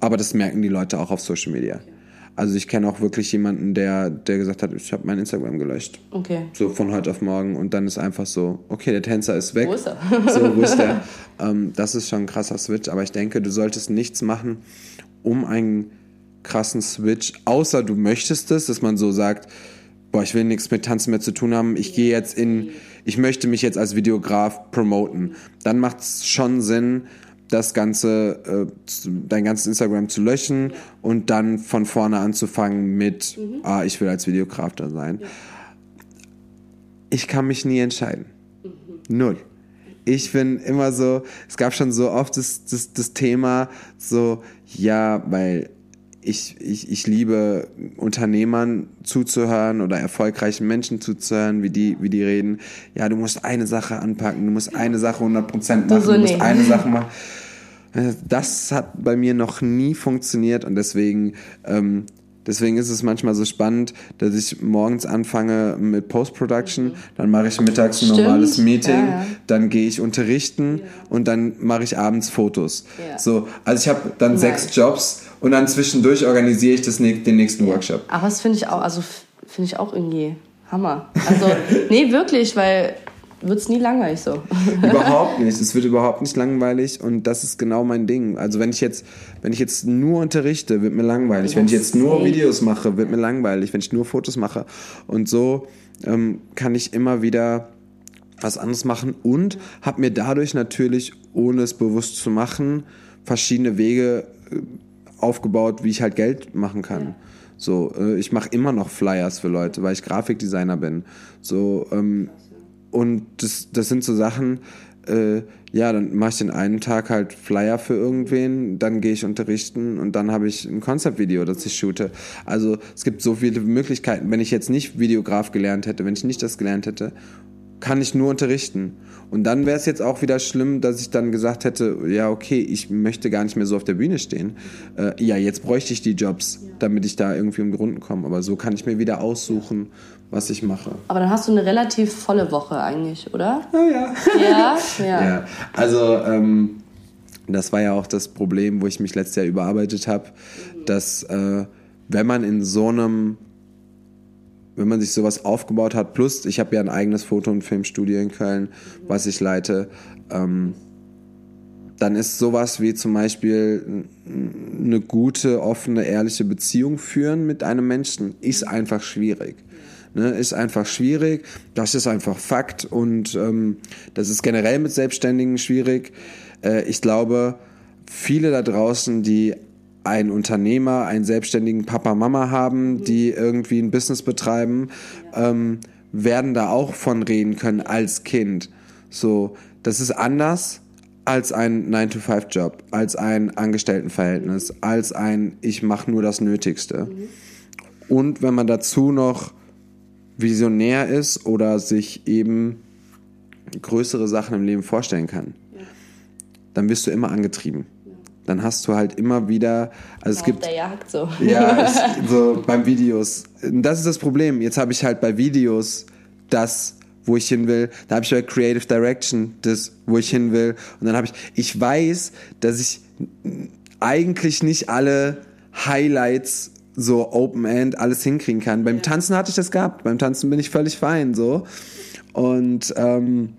Aber das merken die Leute auch auf Social Media. Okay. Also ich kenne auch wirklich jemanden, der, der gesagt hat, ich habe mein Instagram gelöscht. Okay. So von heute auf morgen. Und dann ist einfach so, okay, der Tänzer ist weg. Wo ist er? so, wo ist der? Ähm, das ist schon ein krasser Switch. Aber ich denke, du solltest nichts machen, um einen krassen Switch, außer du möchtest es, dass man so sagt, boah, ich will nichts mit Tanzen mehr zu tun haben, ich gehe jetzt in, ich möchte mich jetzt als Videograf promoten. Dann macht es schon Sinn, das Ganze, äh, dein ganzes Instagram zu löschen und dann von vorne anzufangen mit, mhm. ah, ich will als Videograf da sein. Ja. Ich kann mich nie entscheiden. Mhm. Null. Ich bin immer so, es gab schon so oft das, das, das Thema, so, ja, weil ich, ich, ich liebe Unternehmern zuzuhören oder erfolgreichen Menschen zuzuhören, wie die, wie die reden. Ja, du musst eine Sache anpacken, du musst eine Sache 100% machen, du, so du musst nee. eine Sache machen. Das hat bei mir noch nie funktioniert und deswegen ähm, Deswegen ist es manchmal so spannend, dass ich morgens anfange mit Post-Production, dann mache ich mittags ein normales Meeting, ja, ja. dann gehe ich unterrichten ja. und dann mache ich abends Fotos. So, also ich habe dann sechs Jobs und dann zwischendurch organisiere ich das, den nächsten Workshop. Aber das finde ich auch, also finde ich auch irgendwie Hammer. Also, nee, wirklich, weil wird es nie langweilig so. Überhaupt nicht. Es wird überhaupt nicht langweilig und das ist genau mein Ding. Also wenn ich jetzt, wenn ich jetzt nur unterrichte, wird mir langweilig. Wenn ich jetzt nur Videos mache, wird mir langweilig. Wenn ich nur Fotos mache. Und so ähm, kann ich immer wieder was anderes machen und habe mir dadurch natürlich, ohne es bewusst zu machen, verschiedene Wege äh, aufgebaut, wie ich halt Geld machen kann. Ja. So, äh, ich mache immer noch Flyers für Leute, weil ich Grafikdesigner bin. So, ähm, und das, das sind so Sachen, äh, ja, dann mache ich den einen Tag halt Flyer für irgendwen, dann gehe ich unterrichten und dann habe ich ein Konzeptvideo, das ich shoote. Also es gibt so viele Möglichkeiten. Wenn ich jetzt nicht Videograf gelernt hätte, wenn ich nicht das gelernt hätte, kann ich nur unterrichten. Und dann wäre es jetzt auch wieder schlimm, dass ich dann gesagt hätte, ja, okay, ich möchte gar nicht mehr so auf der Bühne stehen. Äh, ja, jetzt bräuchte ich die Jobs, damit ich da irgendwie um die Runden komme. Aber so kann ich mir wieder aussuchen, was ich mache. Aber dann hast du eine relativ volle Woche eigentlich, oder? Ja, ja. Ja, ja. ja. Also, ähm, das war ja auch das Problem, wo ich mich letztes Jahr überarbeitet habe, dass äh, wenn man in so einem wenn man sich sowas aufgebaut hat, plus ich habe ja ein eigenes Foto- und Filmstudio in Köln, was ich leite, ähm, dann ist sowas wie zum Beispiel eine gute, offene, ehrliche Beziehung führen mit einem Menschen, ist einfach schwierig. Ne, ist einfach schwierig, das ist einfach Fakt und ähm, das ist generell mit Selbstständigen schwierig. Äh, ich glaube, viele da draußen, die einen Unternehmer, einen selbstständigen Papa, Mama haben, die irgendwie ein Business betreiben, ähm, werden da auch von reden können als Kind. So, das ist anders als ein 9-to-5-Job, als ein Angestelltenverhältnis, als ein ich mache nur das Nötigste. Und wenn man dazu noch visionär ist oder sich eben größere Sachen im Leben vorstellen kann, dann wirst du immer angetrieben dann hast du halt immer wieder, also es gibt der Jagd so. Ja, ich, so beim Videos. Das ist das Problem. Jetzt habe ich halt bei Videos das wo ich hin will. Da habe ich bei Creative Direction das, wo ich hin will. Und dann habe ich, ich weiß, dass ich eigentlich nicht alle Highlights so Open End alles hinkriegen kann. Beim Tanzen hatte ich das gehabt. Beim Tanzen bin ich völlig fein so. Und ähm,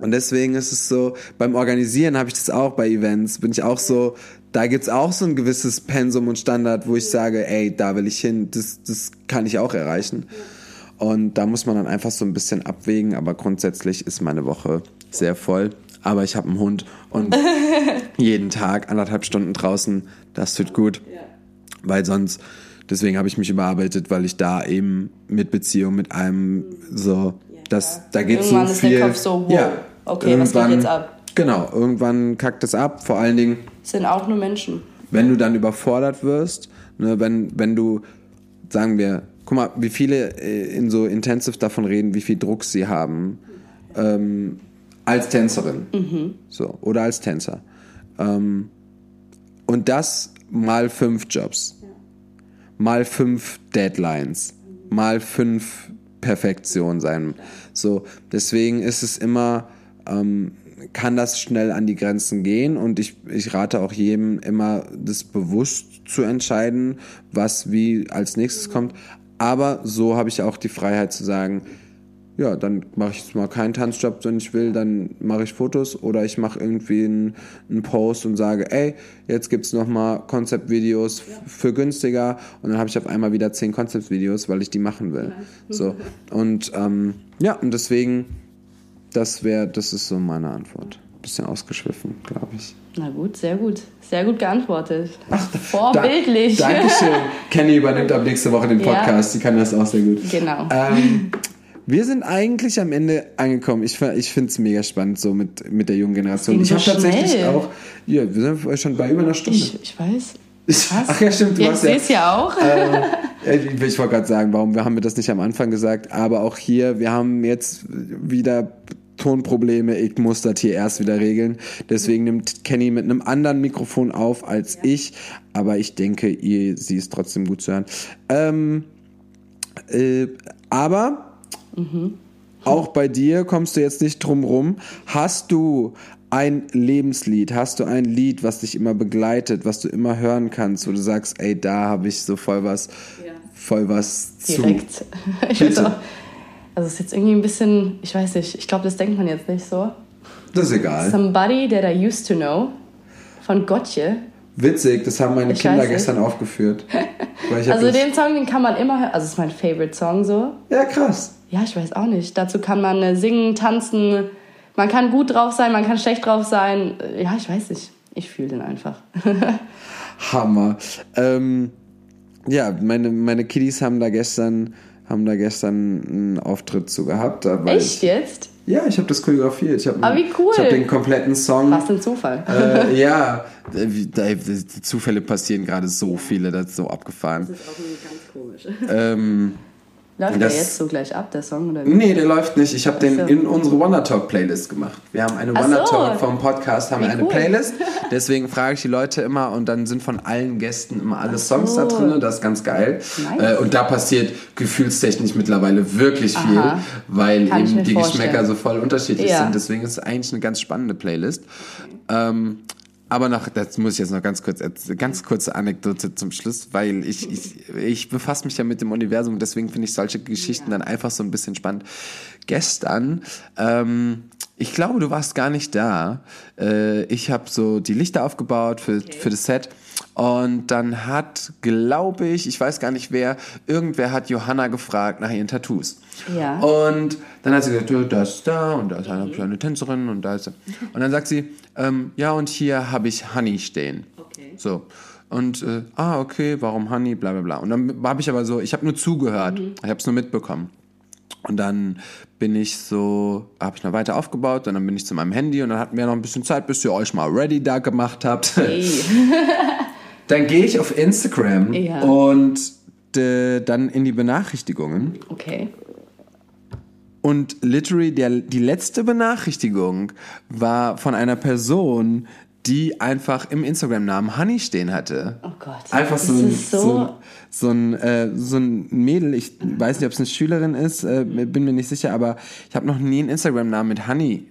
und deswegen ist es so, beim Organisieren habe ich das auch bei Events, bin ich auch so, da gibt's auch so ein gewisses Pensum und Standard, wo ich sage, ey, da will ich hin, das, das kann ich auch erreichen. Und da muss man dann einfach so ein bisschen abwägen, aber grundsätzlich ist meine Woche sehr voll. Aber ich habe einen Hund und jeden Tag anderthalb Stunden draußen, das tut gut. Weil sonst, deswegen habe ich mich überarbeitet, weil ich da eben mit Beziehung, mit einem so, das, da geht so viel. So, wow. Ja, okay, was geht jetzt ab? Genau, irgendwann kackt es ab. Vor allen Dingen. Sind auch nur Menschen. Wenn du dann überfordert wirst, ne, wenn, wenn du, sagen wir, guck mal, wie viele äh, in so Intensive davon reden, wie viel Druck sie haben. Ähm, als Tänzerin. Mhm. So, oder als Tänzer. Ähm, und das mal fünf Jobs. Mal fünf Deadlines. Mal fünf Perfektion sein. So, deswegen ist es immer, ähm, kann das schnell an die Grenzen gehen und ich, ich rate auch jedem immer, das bewusst zu entscheiden, was wie als nächstes kommt. Aber so habe ich auch die Freiheit zu sagen, ja, dann mache ich jetzt mal keinen Tanzjob, wenn ich will, dann mache ich Fotos oder ich mache irgendwie einen, einen, Post und sage, ey, jetzt gibt's noch mal Konzeptvideos ja. für günstiger und dann habe ich auf einmal wieder zehn Konzeptvideos, weil ich die machen will. Ja. So und ähm, ja und deswegen, das wäre, das ist so meine Antwort. Bisschen ausgeschwiffen, glaube ich. Na gut, sehr gut. Sehr gut geantwortet. Ach, Vorbildlich. Da, Dankeschön. Kenny übernimmt ab nächste Woche den Podcast. Ja. Die kann das auch sehr gut. Genau. Ähm, Wir sind eigentlich am Ende angekommen. Ich, ich finde es mega spannend so mit, mit der jungen Generation. Ich habe tatsächlich auch, ja, wir sind schon bei über einer Stunde. Ich, ich weiß. Ich, ach ja, stimmt. Du Jetzt ja, es ja auch. Äh, ich, ich wollte gerade sagen, warum wir haben wir das nicht am Anfang gesagt, aber auch hier, wir haben jetzt wieder Tonprobleme. Ich muss das hier erst wieder regeln. Deswegen nimmt Kenny mit einem anderen Mikrofon auf als ja. ich. Aber ich denke, ihr, sie ist trotzdem gut zu hören. Ähm, äh, aber Mhm. Auch bei dir kommst du jetzt nicht drum rum. Hast du ein Lebenslied? Hast du ein Lied, was dich immer begleitet, was du immer hören kannst, wo du sagst, ey, da habe ich so voll was, ja. voll was Direkt. zu. Direkt. Also es ist jetzt irgendwie ein bisschen, ich weiß nicht, ich glaube, das denkt man jetzt nicht so. Das ist egal. Somebody that I used to know von Gotje. Witzig, das haben meine ich Kinder gestern aufgeführt. also den Song, den kann man immer hören. Also es ist mein Favorite Song so. Ja, krass. Ja, ich weiß auch nicht. Dazu kann man äh, singen, tanzen. Man kann gut drauf sein, man kann schlecht drauf sein. Ja, ich weiß nicht. Ich fühle den einfach. Hammer. Ähm, ja, meine, meine Kiddies haben da gestern haben da gestern einen Auftritt zu gehabt. Echt jetzt? Ja, ich habe das choreografiert. Ich hab, ah, wie cool. Ich habe den kompletten Song. Was ein Zufall. Äh, ja, die Zufälle passieren gerade so viele, das ist so abgefahren. Das ist auch ganz komisch. Ähm, Läuft das, der jetzt so gleich ab, der Song? Oder wie? Nee, der läuft nicht. Ich habe den in unsere Wanna Talk Playlist gemacht. Wir haben eine Wanna Talk so. vom Podcast, haben wir eine cool. Playlist. Deswegen frage ich die Leute immer und dann sind von allen Gästen immer alle Songs so. da drin. Das ist ganz geil. Nice. Äh, und da passiert gefühlstechnisch mittlerweile wirklich viel, Aha. weil Kann eben die vorstellen. Geschmäcker so voll unterschiedlich ja. sind. Deswegen ist es eigentlich eine ganz spannende Playlist. Ähm, aber noch, das muss ich jetzt noch ganz kurz, ganz kurze Anekdote zum Schluss, weil ich, ich, ich befasse mich ja mit dem Universum, deswegen finde ich solche Geschichten dann einfach so ein bisschen spannend. Gestern, ähm, ich glaube, du warst gar nicht da. Äh, ich habe so die Lichter aufgebaut für, okay. für das Set. Und dann hat, glaube ich, ich weiß gar nicht wer, irgendwer hat Johanna gefragt nach ihren Tattoos. Ja. Und dann hat sie gesagt, ja, das da und da ist eine kleine Tänzerin und da ist. Und dann sagt sie, ähm, ja, und hier habe ich Honey stehen. Okay. So. Und, äh, ah, okay, warum Honey, bla bla bla. Und dann habe ich aber so, ich habe nur zugehört, mhm. ich habe es nur mitbekommen. Und dann bin ich so, habe ich noch weiter aufgebaut und dann bin ich zu meinem Handy und dann hatten wir noch ein bisschen Zeit, bis ihr euch mal ready da gemacht habt. Hey. dann gehe ich auf Instagram ja. und äh, dann in die Benachrichtigungen. Okay. Und literally der, die letzte Benachrichtigung war von einer Person, die einfach im Instagram-Namen Honey stehen hatte. Oh Gott. Einfach so so, so, so, ein, äh, so ein Mädel, ich weiß nicht, ob es eine Schülerin ist, äh, bin mir nicht sicher, aber ich habe noch nie einen Instagram-Namen mit Honey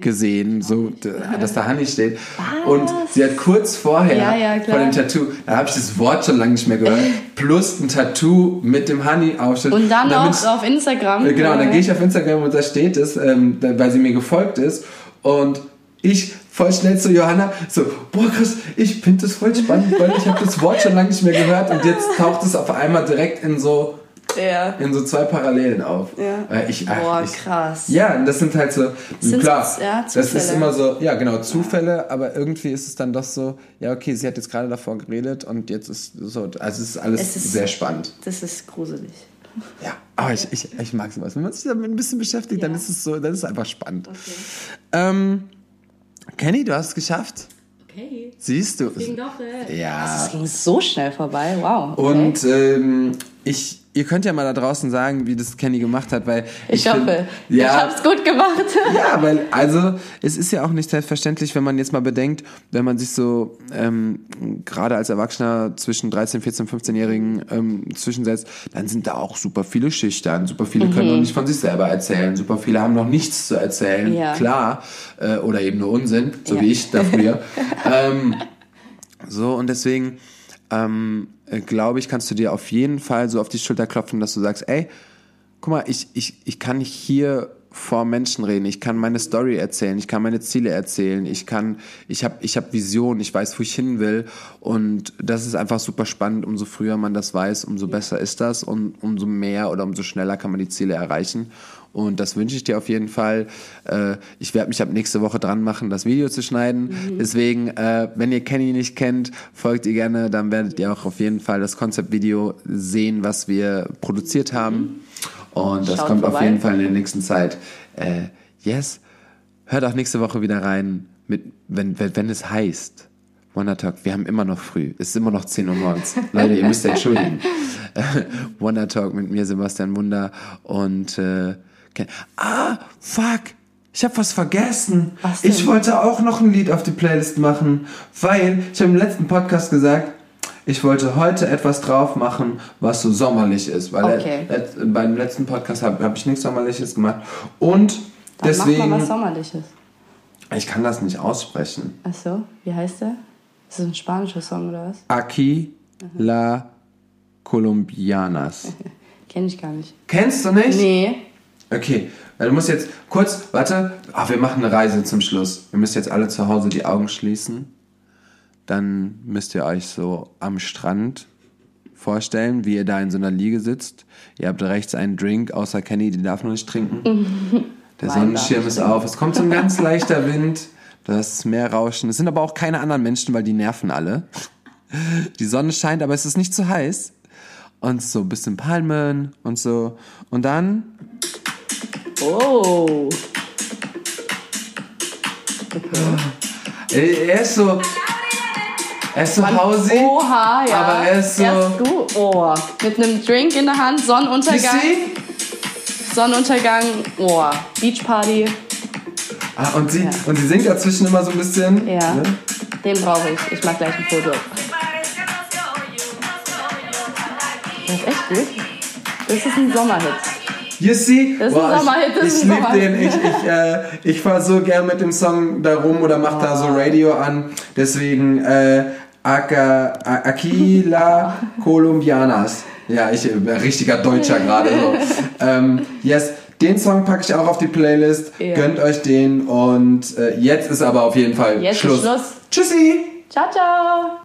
gesehen, so, dass da Honey steht. Was? Und sie hat kurz vorher ja, ja, vor dem Tattoo, da habe ich das Wort schon lange nicht mehr gehört, plus ein Tattoo mit dem Honey aufschnitt. Und dann auch auf Instagram. Äh, genau, dann gehe ich auf Instagram und da steht es, ähm, weil sie mir gefolgt ist. Und ich voll schnell zu Johanna, so, boah krass, ich finde das voll spannend, weil ich habe das Wort schon lange nicht mehr gehört und jetzt taucht es auf einmal direkt in so ja. in so zwei Parallelen auf. Ja. Äh, ich, ach, Boah, ich, krass. Ja, und das sind halt so, sind klar, ja, das ist immer so, ja genau, Zufälle, aber irgendwie ist es dann doch so, ja okay, sie hat jetzt gerade davor geredet und jetzt ist so, also es ist alles es ist, sehr spannend. Das ist gruselig. Ja, aber ich, ich, ich mag sowas. Wenn man sich damit ein bisschen beschäftigt, dann ist es so, dann ist es einfach spannend. Okay. Ähm, Kenny, du hast es geschafft. Okay. Siehst du? Das ging doch, äh, ja. Das ging so schnell vorbei, wow. Okay. Und ähm, ich, Ihr könnt ja mal da draußen sagen, wie das Kenny gemacht hat, weil ich, ich hoffe, find, ja, ich hab's gut gemacht. Ja, weil also es ist ja auch nicht selbstverständlich, wenn man jetzt mal bedenkt, wenn man sich so ähm, gerade als Erwachsener zwischen 13, 14, 15-Jährigen ähm, zwischensetzt, dann sind da auch super viele Schüchtern, super viele mhm. können noch nicht von sich selber erzählen, super viele haben noch nichts zu erzählen, ja. klar, äh, oder eben nur Unsinn, so ja. wie ich da früher. ähm, so und deswegen ähm, äh, glaube ich, kannst du dir auf jeden Fall so auf die Schulter klopfen, dass du sagst, ey, guck mal, ich, ich, ich kann hier vor Menschen reden, ich kann meine Story erzählen, ich kann meine Ziele erzählen, ich kann, ich habe ich hab Vision, ich weiß, wo ich hin will. Und das ist einfach super spannend, umso früher man das weiß, umso besser ist das. Und umso mehr oder umso schneller kann man die Ziele erreichen und das wünsche ich dir auf jeden Fall. Äh, ich werde mich ab nächste Woche dran machen, das Video zu schneiden. Mhm. Deswegen, äh, wenn ihr Kenny nicht kennt, folgt ihr gerne. Dann werdet ihr auch auf jeden Fall das Konzeptvideo sehen, was wir produziert haben. Mhm. Und das Schaut kommt vorbei. auf jeden Fall in der nächsten Zeit. Äh, yes. Hört auch nächste Woche wieder rein, mit, wenn, wenn, wenn es heißt. Wonder Talk, wir haben immer noch früh. Es ist immer noch 10 Uhr morgens. Leute, ihr müsst entschuldigen. Wonder Talk mit mir, Sebastian Wunder. Und äh, Ah, fuck. Ich habe was vergessen. Was ich wollte auch noch ein Lied auf die Playlist machen, weil ich habe im letzten Podcast gesagt, ich wollte heute etwas drauf machen, was so sommerlich ist, weil okay. let, beim letzten Podcast habe hab ich nichts sommerliches gemacht und Dann deswegen mach mal was sommerliches. Ich kann das nicht aussprechen. Ach so, wie heißt der? Ist das ein spanischer Song oder was? Aquí la Colombianas. Kenn ich gar nicht. Kennst du nicht? Nee. Okay, weil du musst jetzt kurz, warte, ach, wir machen eine Reise zum Schluss. Wir müssen jetzt alle zu Hause die Augen schließen. Dann müsst ihr euch so am Strand vorstellen, wie ihr da in so einer Liege sitzt. Ihr habt rechts einen Drink, außer Kenny, den darf noch nicht trinken. Der Sonnenschirm ist auf. Es kommt so ein ganz leichter Wind. Das Meerrauschen. Es sind aber auch keine anderen Menschen, weil die nerven alle. Die Sonne scheint, aber es ist nicht zu heiß. Und so ein bisschen Palmen und so. Und dann. Oh. Okay. Er ist so. Er ist so hausig. Oha, ja. Aber er ist so. Erst du, oh. Mit einem Drink in der Hand, Sonnenuntergang. Sonnenuntergang, oh. Beachparty. Ah, und sie, ja. und sie singt dazwischen immer so ein bisschen. Ja. Ne? Den brauche ich. Ich mach gleich ein Foto. Das ist echt gut. Das ist ein Sommerhit. See? Das ist Boah, ein Sommerhit. Das ich ich liebe den. Ich, ich, äh, ich fahre so gern mit dem Song da rum oder mach oh. da so Radio an. Deswegen äh, Aka, Aquila Colombianas. Ja, ich bin äh, richtiger Deutscher gerade so. ähm, yes, den Song packe ich auch auf die Playlist. Ja. Gönnt euch den und äh, jetzt ist aber auf jeden Fall jetzt Schluss. Schluss. Tschüssi. Ciao, ciao.